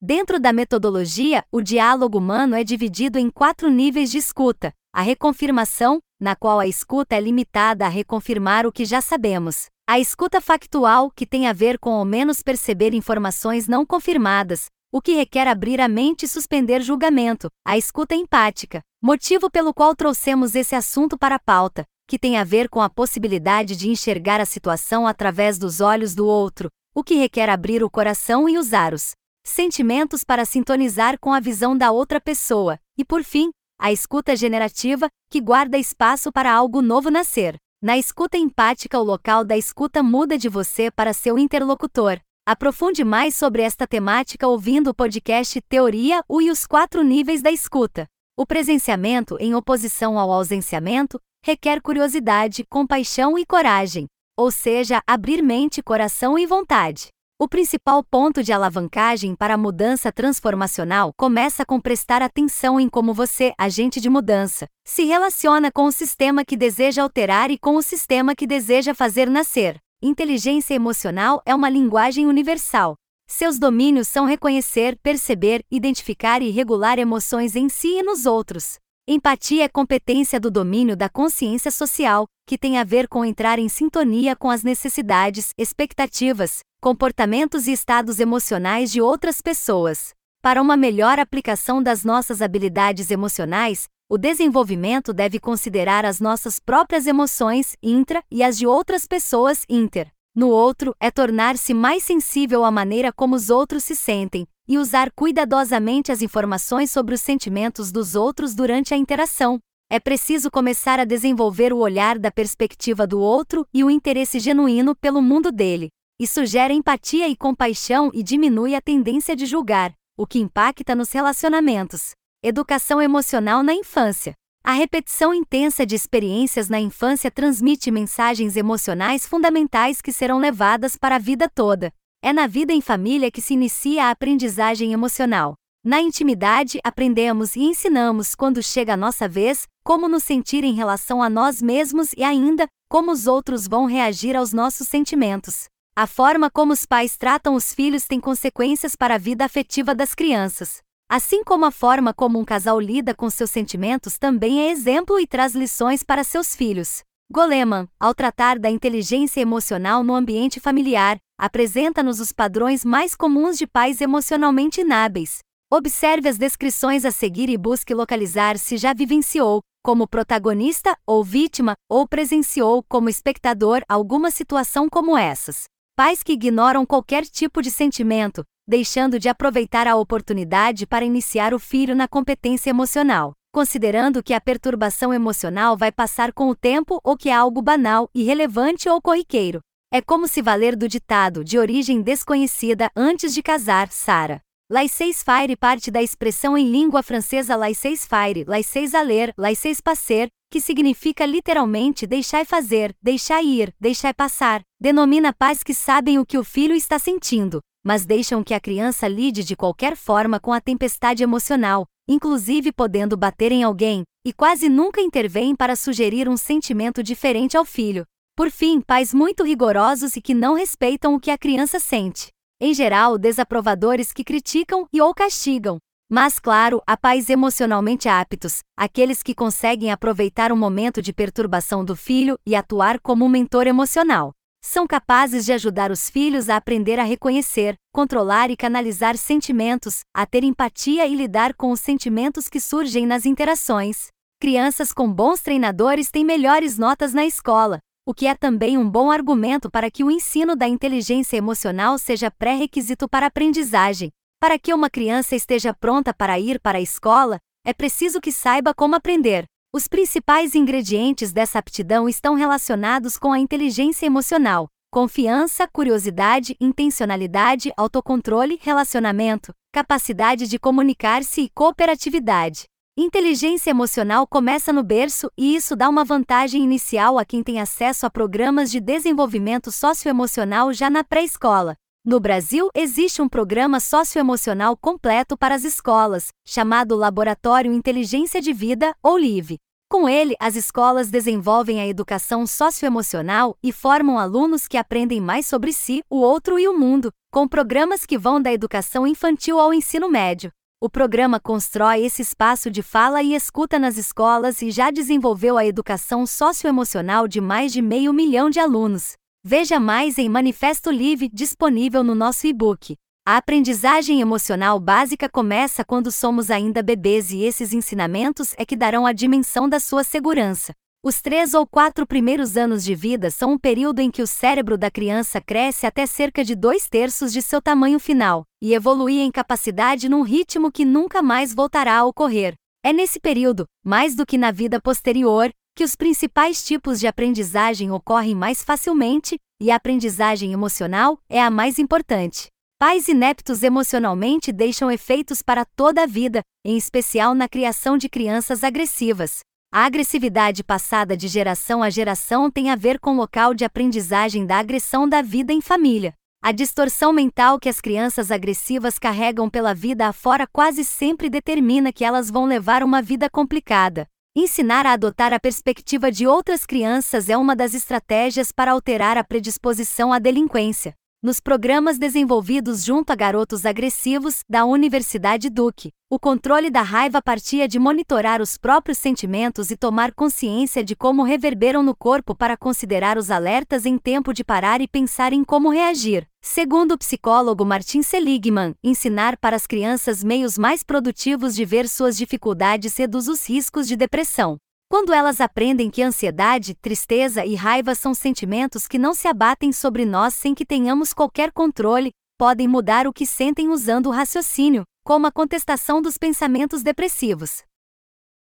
Dentro da metodologia, o diálogo humano é dividido em quatro níveis de escuta: a reconfirmação, na qual a escuta é limitada a reconfirmar o que já sabemos. A escuta factual, que tem a ver com ao menos perceber informações não confirmadas, o que requer abrir a mente e suspender julgamento. A escuta empática, motivo pelo qual trouxemos esse assunto para a pauta, que tem a ver com a possibilidade de enxergar a situação através dos olhos do outro, o que requer abrir o coração e usar os sentimentos para sintonizar com a visão da outra pessoa. E por fim, a escuta generativa, que guarda espaço para algo novo nascer. Na escuta empática, o local da escuta muda de você para seu interlocutor. Aprofunde mais sobre esta temática ouvindo o podcast Teoria U e os quatro níveis da escuta. O presenciamento, em oposição ao ausenciamento, requer curiosidade, compaixão e coragem. ou seja, abrir mente, coração e vontade. O principal ponto de alavancagem para a mudança transformacional começa com prestar atenção em como você, agente de mudança, se relaciona com o sistema que deseja alterar e com o sistema que deseja fazer nascer. Inteligência emocional é uma linguagem universal. Seus domínios são reconhecer, perceber, identificar e regular emoções em si e nos outros. Empatia é competência do domínio da consciência social, que tem a ver com entrar em sintonia com as necessidades, expectativas, comportamentos e estados emocionais de outras pessoas. Para uma melhor aplicação das nossas habilidades emocionais, o desenvolvimento deve considerar as nossas próprias emoções, intra, e as de outras pessoas, inter. No outro, é tornar-se mais sensível à maneira como os outros se sentem, e usar cuidadosamente as informações sobre os sentimentos dos outros durante a interação. É preciso começar a desenvolver o olhar da perspectiva do outro e o interesse genuíno pelo mundo dele. Isso gera empatia e compaixão e diminui a tendência de julgar, o que impacta nos relacionamentos. Educação emocional na infância. A repetição intensa de experiências na infância transmite mensagens emocionais fundamentais que serão levadas para a vida toda. É na vida em família que se inicia a aprendizagem emocional. Na intimidade, aprendemos e ensinamos quando chega a nossa vez, como nos sentir em relação a nós mesmos e ainda, como os outros vão reagir aos nossos sentimentos. A forma como os pais tratam os filhos tem consequências para a vida afetiva das crianças. Assim como a forma como um casal lida com seus sentimentos também é exemplo e traz lições para seus filhos. Goleman, ao tratar da inteligência emocional no ambiente familiar, apresenta-nos os padrões mais comuns de pais emocionalmente inábeis. Observe as descrições a seguir e busque localizar se já vivenciou, como protagonista ou vítima, ou presenciou como espectador alguma situação como essas. Pais que ignoram qualquer tipo de sentimento, deixando de aproveitar a oportunidade para iniciar o filho na competência emocional considerando que a perturbação emocional vai passar com o tempo ou que é algo banal, irrelevante ou corriqueiro. É como se valer do ditado de origem desconhecida antes de casar, Sara. Laissez-faire parte da expressão em língua francesa laissez-faire, laissez-aller, laissez-passer, que significa literalmente deixar fazer, deixar ir, deixar passar. Denomina pais que sabem o que o filho está sentindo, mas deixam que a criança lide de qualquer forma com a tempestade emocional, inclusive podendo bater em alguém, e quase nunca intervêm para sugerir um sentimento diferente ao filho. Por fim, pais muito rigorosos e que não respeitam o que a criança sente. Em geral, desaprovadores que criticam e ou castigam. Mas, claro, há pais emocionalmente aptos, aqueles que conseguem aproveitar o momento de perturbação do filho e atuar como um mentor emocional são capazes de ajudar os filhos a aprender a reconhecer, controlar e canalizar sentimentos, a ter empatia e lidar com os sentimentos que surgem nas interações. Crianças com bons treinadores têm melhores notas na escola, o que é também um bom argumento para que o ensino da inteligência emocional seja pré-requisito para aprendizagem. Para que uma criança esteja pronta para ir para a escola, é preciso que saiba como aprender. Os principais ingredientes dessa aptidão estão relacionados com a inteligência emocional, confiança, curiosidade, intencionalidade, autocontrole, relacionamento, capacidade de comunicar-se e cooperatividade. Inteligência emocional começa no berço e isso dá uma vantagem inicial a quem tem acesso a programas de desenvolvimento socioemocional já na pré-escola. No Brasil, existe um programa socioemocional completo para as escolas, chamado Laboratório Inteligência de Vida, ou LIVE. Com ele, as escolas desenvolvem a educação socioemocional e formam alunos que aprendem mais sobre si, o outro e o mundo, com programas que vão da educação infantil ao ensino médio. O programa constrói esse espaço de fala e escuta nas escolas e já desenvolveu a educação socioemocional de mais de meio milhão de alunos. Veja mais em Manifesto Livre disponível no nosso e-book. A aprendizagem emocional básica começa quando somos ainda bebês e esses ensinamentos é que darão a dimensão da sua segurança. Os três ou quatro primeiros anos de vida são um período em que o cérebro da criança cresce até cerca de dois terços de seu tamanho final, e evolui em capacidade num ritmo que nunca mais voltará a ocorrer. É nesse período, mais do que na vida posterior, que os principais tipos de aprendizagem ocorrem mais facilmente, e a aprendizagem emocional é a mais importante. Pais ineptos emocionalmente deixam efeitos para toda a vida, em especial na criação de crianças agressivas. A agressividade passada de geração a geração tem a ver com o local de aprendizagem da agressão da vida em família. A distorção mental que as crianças agressivas carregam pela vida afora quase sempre determina que elas vão levar uma vida complicada. Ensinar a adotar a perspectiva de outras crianças é uma das estratégias para alterar a predisposição à delinquência. Nos programas desenvolvidos junto a garotos agressivos da Universidade Duke, o controle da raiva partia de monitorar os próprios sentimentos e tomar consciência de como reverberam no corpo para considerar os alertas em tempo de parar e pensar em como reagir. Segundo o psicólogo Martin Seligman, ensinar para as crianças meios mais produtivos de ver suas dificuldades reduz os riscos de depressão. Quando elas aprendem que ansiedade, tristeza e raiva são sentimentos que não se abatem sobre nós sem que tenhamos qualquer controle, podem mudar o que sentem usando o raciocínio, como a contestação dos pensamentos depressivos.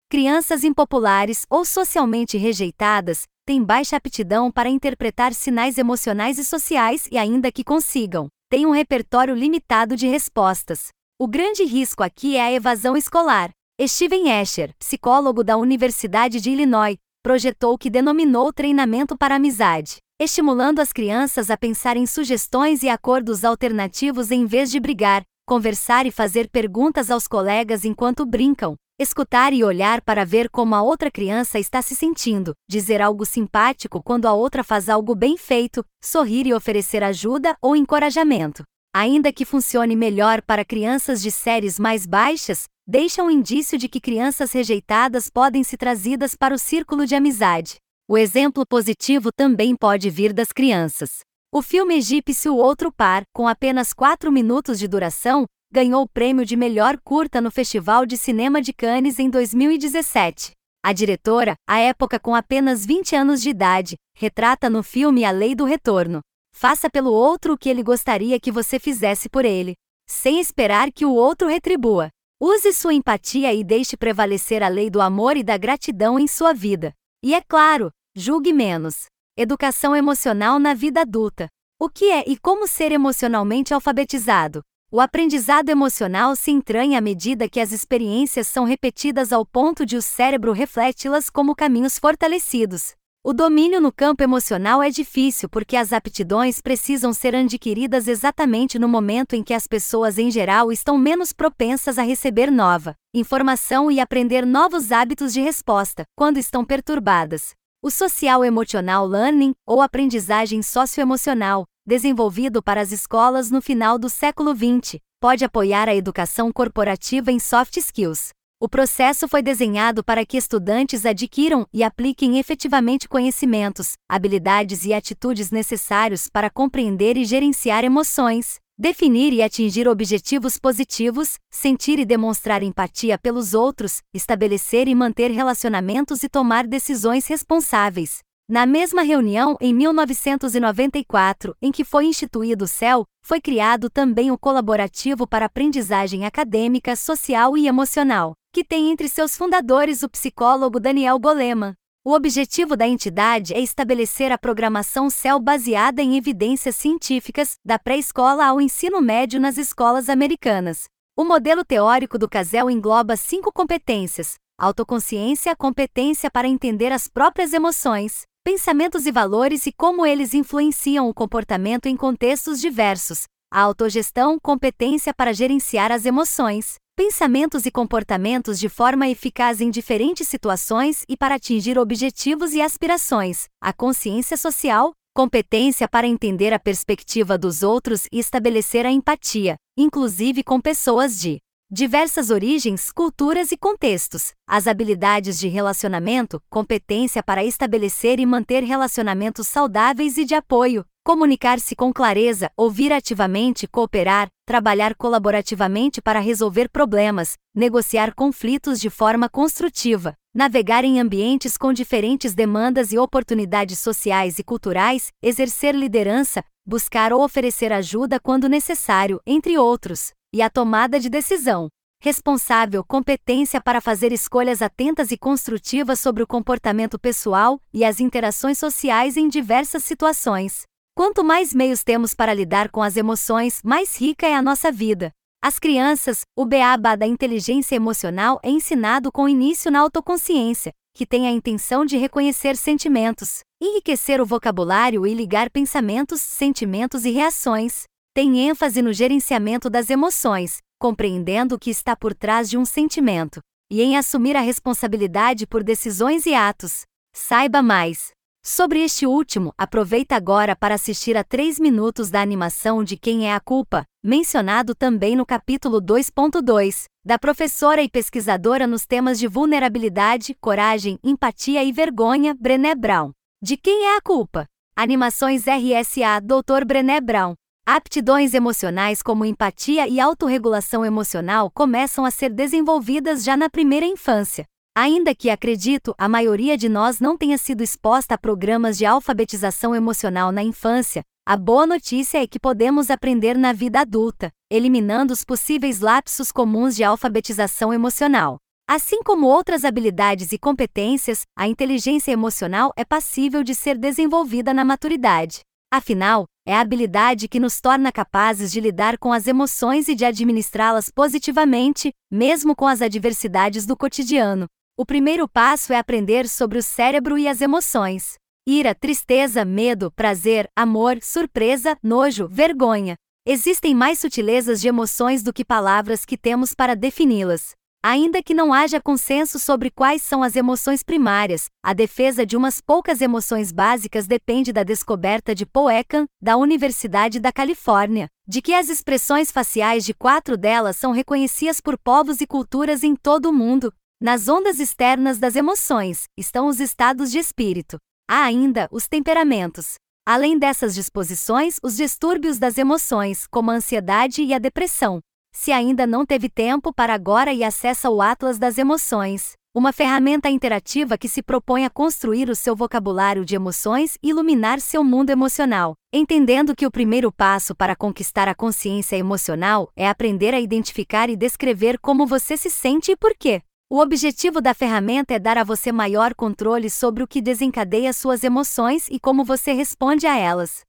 Crianças impopulares ou socialmente rejeitadas têm baixa aptidão para interpretar sinais emocionais e sociais e, ainda que consigam, têm um repertório limitado de respostas. O grande risco aqui é a evasão escolar, Steven Escher, psicólogo da Universidade de Illinois, projetou o que denominou treinamento para amizade, estimulando as crianças a pensar em sugestões e acordos alternativos em vez de brigar, conversar e fazer perguntas aos colegas enquanto brincam, escutar e olhar para ver como a outra criança está se sentindo, dizer algo simpático quando a outra faz algo bem feito, sorrir e oferecer ajuda ou encorajamento. Ainda que funcione melhor para crianças de séries mais baixas, deixa um indício de que crianças rejeitadas podem ser trazidas para o círculo de amizade. O exemplo positivo também pode vir das crianças. O filme egípcio O Outro Par, com apenas 4 minutos de duração, ganhou o prêmio de melhor curta no Festival de Cinema de Cannes em 2017. A diretora, à época com apenas 20 anos de idade, retrata no filme a lei do retorno. Faça pelo outro o que ele gostaria que você fizesse por ele, sem esperar que o outro retribua. Use sua empatia e deixe prevalecer a lei do amor e da gratidão em sua vida. E é claro, julgue menos. Educação emocional na vida adulta. O que é e como ser emocionalmente alfabetizado? O aprendizado emocional se entranha à medida que as experiências são repetidas ao ponto de o cérebro refleti-las como caminhos fortalecidos. O domínio no campo emocional é difícil porque as aptidões precisam ser adquiridas exatamente no momento em que as pessoas em geral estão menos propensas a receber nova informação e aprender novos hábitos de resposta, quando estão perturbadas. O Social Emotional Learning, ou aprendizagem socioemocional, desenvolvido para as escolas no final do século XX, pode apoiar a educação corporativa em soft skills, o processo foi desenhado para que estudantes adquiram e apliquem efetivamente conhecimentos, habilidades e atitudes necessários para compreender e gerenciar emoções, definir e atingir objetivos positivos, sentir e demonstrar empatia pelos outros, estabelecer e manter relacionamentos e tomar decisões responsáveis. Na mesma reunião, em 1994, em que foi instituído o CEL, foi criado também o Colaborativo para Aprendizagem Acadêmica, Social e Emocional, que tem entre seus fundadores o psicólogo Daniel Goleman. O objetivo da entidade é estabelecer a programação CEL baseada em evidências científicas, da pré-escola ao ensino médio nas escolas americanas. O modelo teórico do CASEL engloba cinco competências: autoconsciência, competência para entender as próprias emoções, pensamentos e valores e como eles influenciam o comportamento em contextos diversos, a autogestão, competência para gerenciar as emoções, pensamentos e comportamentos de forma eficaz em diferentes situações e para atingir objetivos e aspirações, a consciência social, competência para entender a perspectiva dos outros e estabelecer a empatia, inclusive com pessoas de diversas origens, culturas e contextos, as habilidades de relacionamento, competência para estabelecer e manter relacionamentos saudáveis e de apoio, comunicar-se com clareza, ouvir ativamente, cooperar, trabalhar colaborativamente para resolver problemas, negociar conflitos de forma construtiva, navegar em ambientes com diferentes demandas e oportunidades sociais e culturais, exercer liderança, buscar ou oferecer ajuda quando necessário, entre outros e a tomada de decisão. Responsável competência para fazer escolhas atentas e construtivas sobre o comportamento pessoal e as interações sociais em diversas situações. Quanto mais meios temos para lidar com as emoções, mais rica é a nossa vida. As crianças, o beaba da inteligência emocional é ensinado com início na autoconsciência, que tem a intenção de reconhecer sentimentos, enriquecer o vocabulário e ligar pensamentos, sentimentos e reações. Tem ênfase no gerenciamento das emoções, compreendendo o que está por trás de um sentimento, e em assumir a responsabilidade por decisões e atos. Saiba mais. Sobre este último, aproveita agora para assistir a 3 minutos da animação de Quem é a Culpa, mencionado também no capítulo 2.2, da professora e pesquisadora nos temas de vulnerabilidade, coragem, empatia e vergonha, Brené Brown. De quem é a culpa? Animações RSA Dr. Brené Brown. Aptidões emocionais como empatia e autorregulação emocional começam a ser desenvolvidas já na primeira infância. Ainda que, acredito, a maioria de nós não tenha sido exposta a programas de alfabetização emocional na infância, a boa notícia é que podemos aprender na vida adulta, eliminando os possíveis lapsos comuns de alfabetização emocional. Assim como outras habilidades e competências, a inteligência emocional é passível de ser desenvolvida na maturidade. Afinal, é a habilidade que nos torna capazes de lidar com as emoções e de administrá-las positivamente, mesmo com as adversidades do cotidiano. O primeiro passo é aprender sobre o cérebro e as emoções. Ira, tristeza, medo, prazer, amor, surpresa, nojo, vergonha. Existem mais sutilezas de emoções do que palavras que temos para defini-las. Ainda que não haja consenso sobre quais são as emoções primárias, a defesa de umas poucas emoções básicas depende da descoberta de Ekman, da Universidade da Califórnia, de que as expressões faciais de quatro delas são reconhecidas por povos e culturas em todo o mundo, nas ondas externas das emoções estão os estados de espírito. Há ainda os temperamentos. Além dessas disposições, os distúrbios das emoções, como a ansiedade e a depressão. Se ainda não teve tempo para agora e acessa o Atlas das Emoções, uma ferramenta interativa que se propõe a construir o seu vocabulário de emoções e iluminar seu mundo emocional, entendendo que o primeiro passo para conquistar a consciência emocional é aprender a identificar e descrever como você se sente e por quê. O objetivo da ferramenta é dar a você maior controle sobre o que desencadeia suas emoções e como você responde a elas.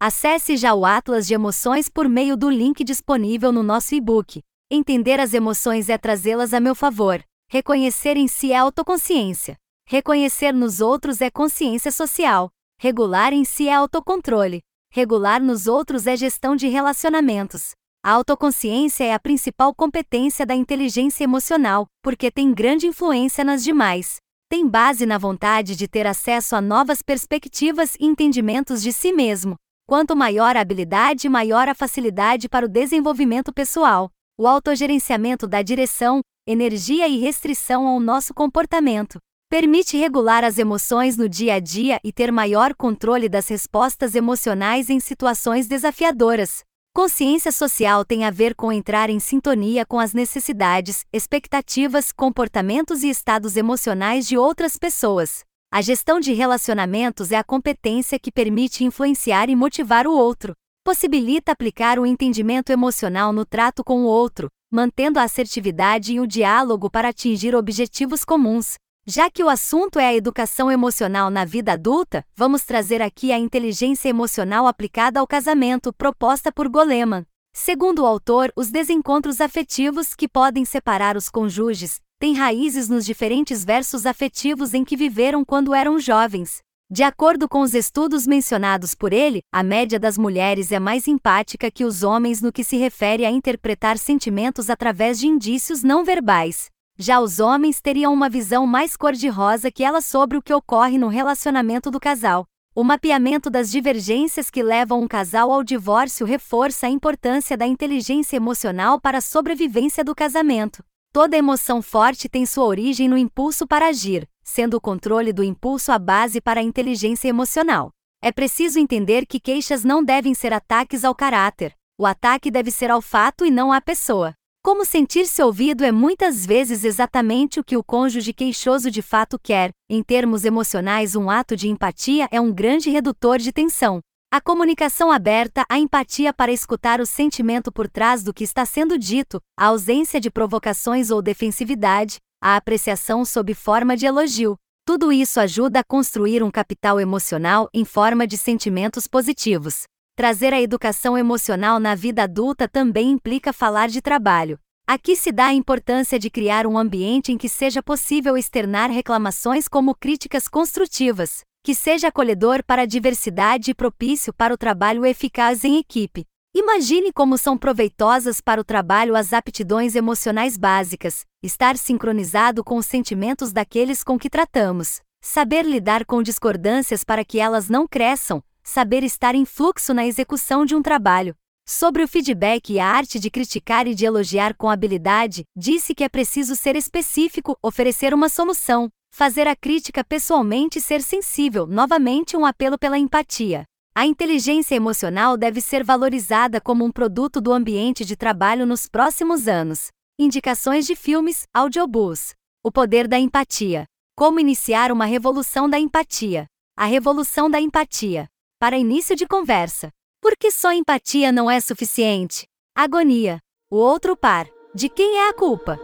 Acesse já o Atlas de Emoções por meio do link disponível no nosso e-book. Entender as emoções é trazê-las a meu favor. Reconhecer em si é autoconsciência. Reconhecer nos outros é consciência social. Regular em si é autocontrole. Regular nos outros é gestão de relacionamentos. A autoconsciência é a principal competência da inteligência emocional, porque tem grande influência nas demais. Tem base na vontade de ter acesso a novas perspectivas e entendimentos de si mesmo. Quanto maior a habilidade, maior a facilidade para o desenvolvimento pessoal. O autogerenciamento dá direção, energia e restrição ao nosso comportamento. Permite regular as emoções no dia a dia e ter maior controle das respostas emocionais em situações desafiadoras. Consciência social tem a ver com entrar em sintonia com as necessidades, expectativas, comportamentos e estados emocionais de outras pessoas. A gestão de relacionamentos é a competência que permite influenciar e motivar o outro. Possibilita aplicar o entendimento emocional no trato com o outro, mantendo a assertividade e o diálogo para atingir objetivos comuns. Já que o assunto é a educação emocional na vida adulta, vamos trazer aqui a inteligência emocional aplicada ao casamento proposta por Goleman. Segundo o autor, os desencontros afetivos que podem separar os cônjuges têm raízes nos diferentes versos afetivos em que viveram quando eram jovens. De acordo com os estudos mencionados por ele, a média das mulheres é mais empática que os homens no que se refere a interpretar sentimentos através de indícios não verbais. Já os homens teriam uma visão mais cor-de-rosa que ela sobre o que ocorre no relacionamento do casal. O mapeamento das divergências que levam um casal ao divórcio reforça a importância da inteligência emocional para a sobrevivência do casamento. Toda emoção forte tem sua origem no impulso para agir, sendo o controle do impulso a base para a inteligência emocional. É preciso entender que queixas não devem ser ataques ao caráter. O ataque deve ser ao fato e não à pessoa. Como sentir-se ouvido é muitas vezes exatamente o que o cônjuge queixoso de fato quer. Em termos emocionais, um ato de empatia é um grande redutor de tensão. A comunicação aberta, a empatia para escutar o sentimento por trás do que está sendo dito, a ausência de provocações ou defensividade, a apreciação sob forma de elogio. Tudo isso ajuda a construir um capital emocional em forma de sentimentos positivos. Trazer a educação emocional na vida adulta também implica falar de trabalho. Aqui se dá a importância de criar um ambiente em que seja possível externar reclamações como críticas construtivas, que seja acolhedor para a diversidade e propício para o trabalho eficaz em equipe. Imagine como são proveitosas para o trabalho as aptidões emocionais básicas, estar sincronizado com os sentimentos daqueles com que tratamos, saber lidar com discordâncias para que elas não cresçam, saber estar em fluxo na execução de um trabalho. Sobre o feedback e a arte de criticar e de elogiar com habilidade, disse que é preciso ser específico, oferecer uma solução, fazer a crítica pessoalmente e ser sensível, novamente um apelo pela empatia. A inteligência emocional deve ser valorizada como um produto do ambiente de trabalho nos próximos anos. Indicações de filmes, audiobooks. O poder da empatia. Como iniciar uma revolução da empatia. A revolução da empatia. Para início de conversa. Porque só empatia não é suficiente. Agonia. O outro par. De quem é a culpa?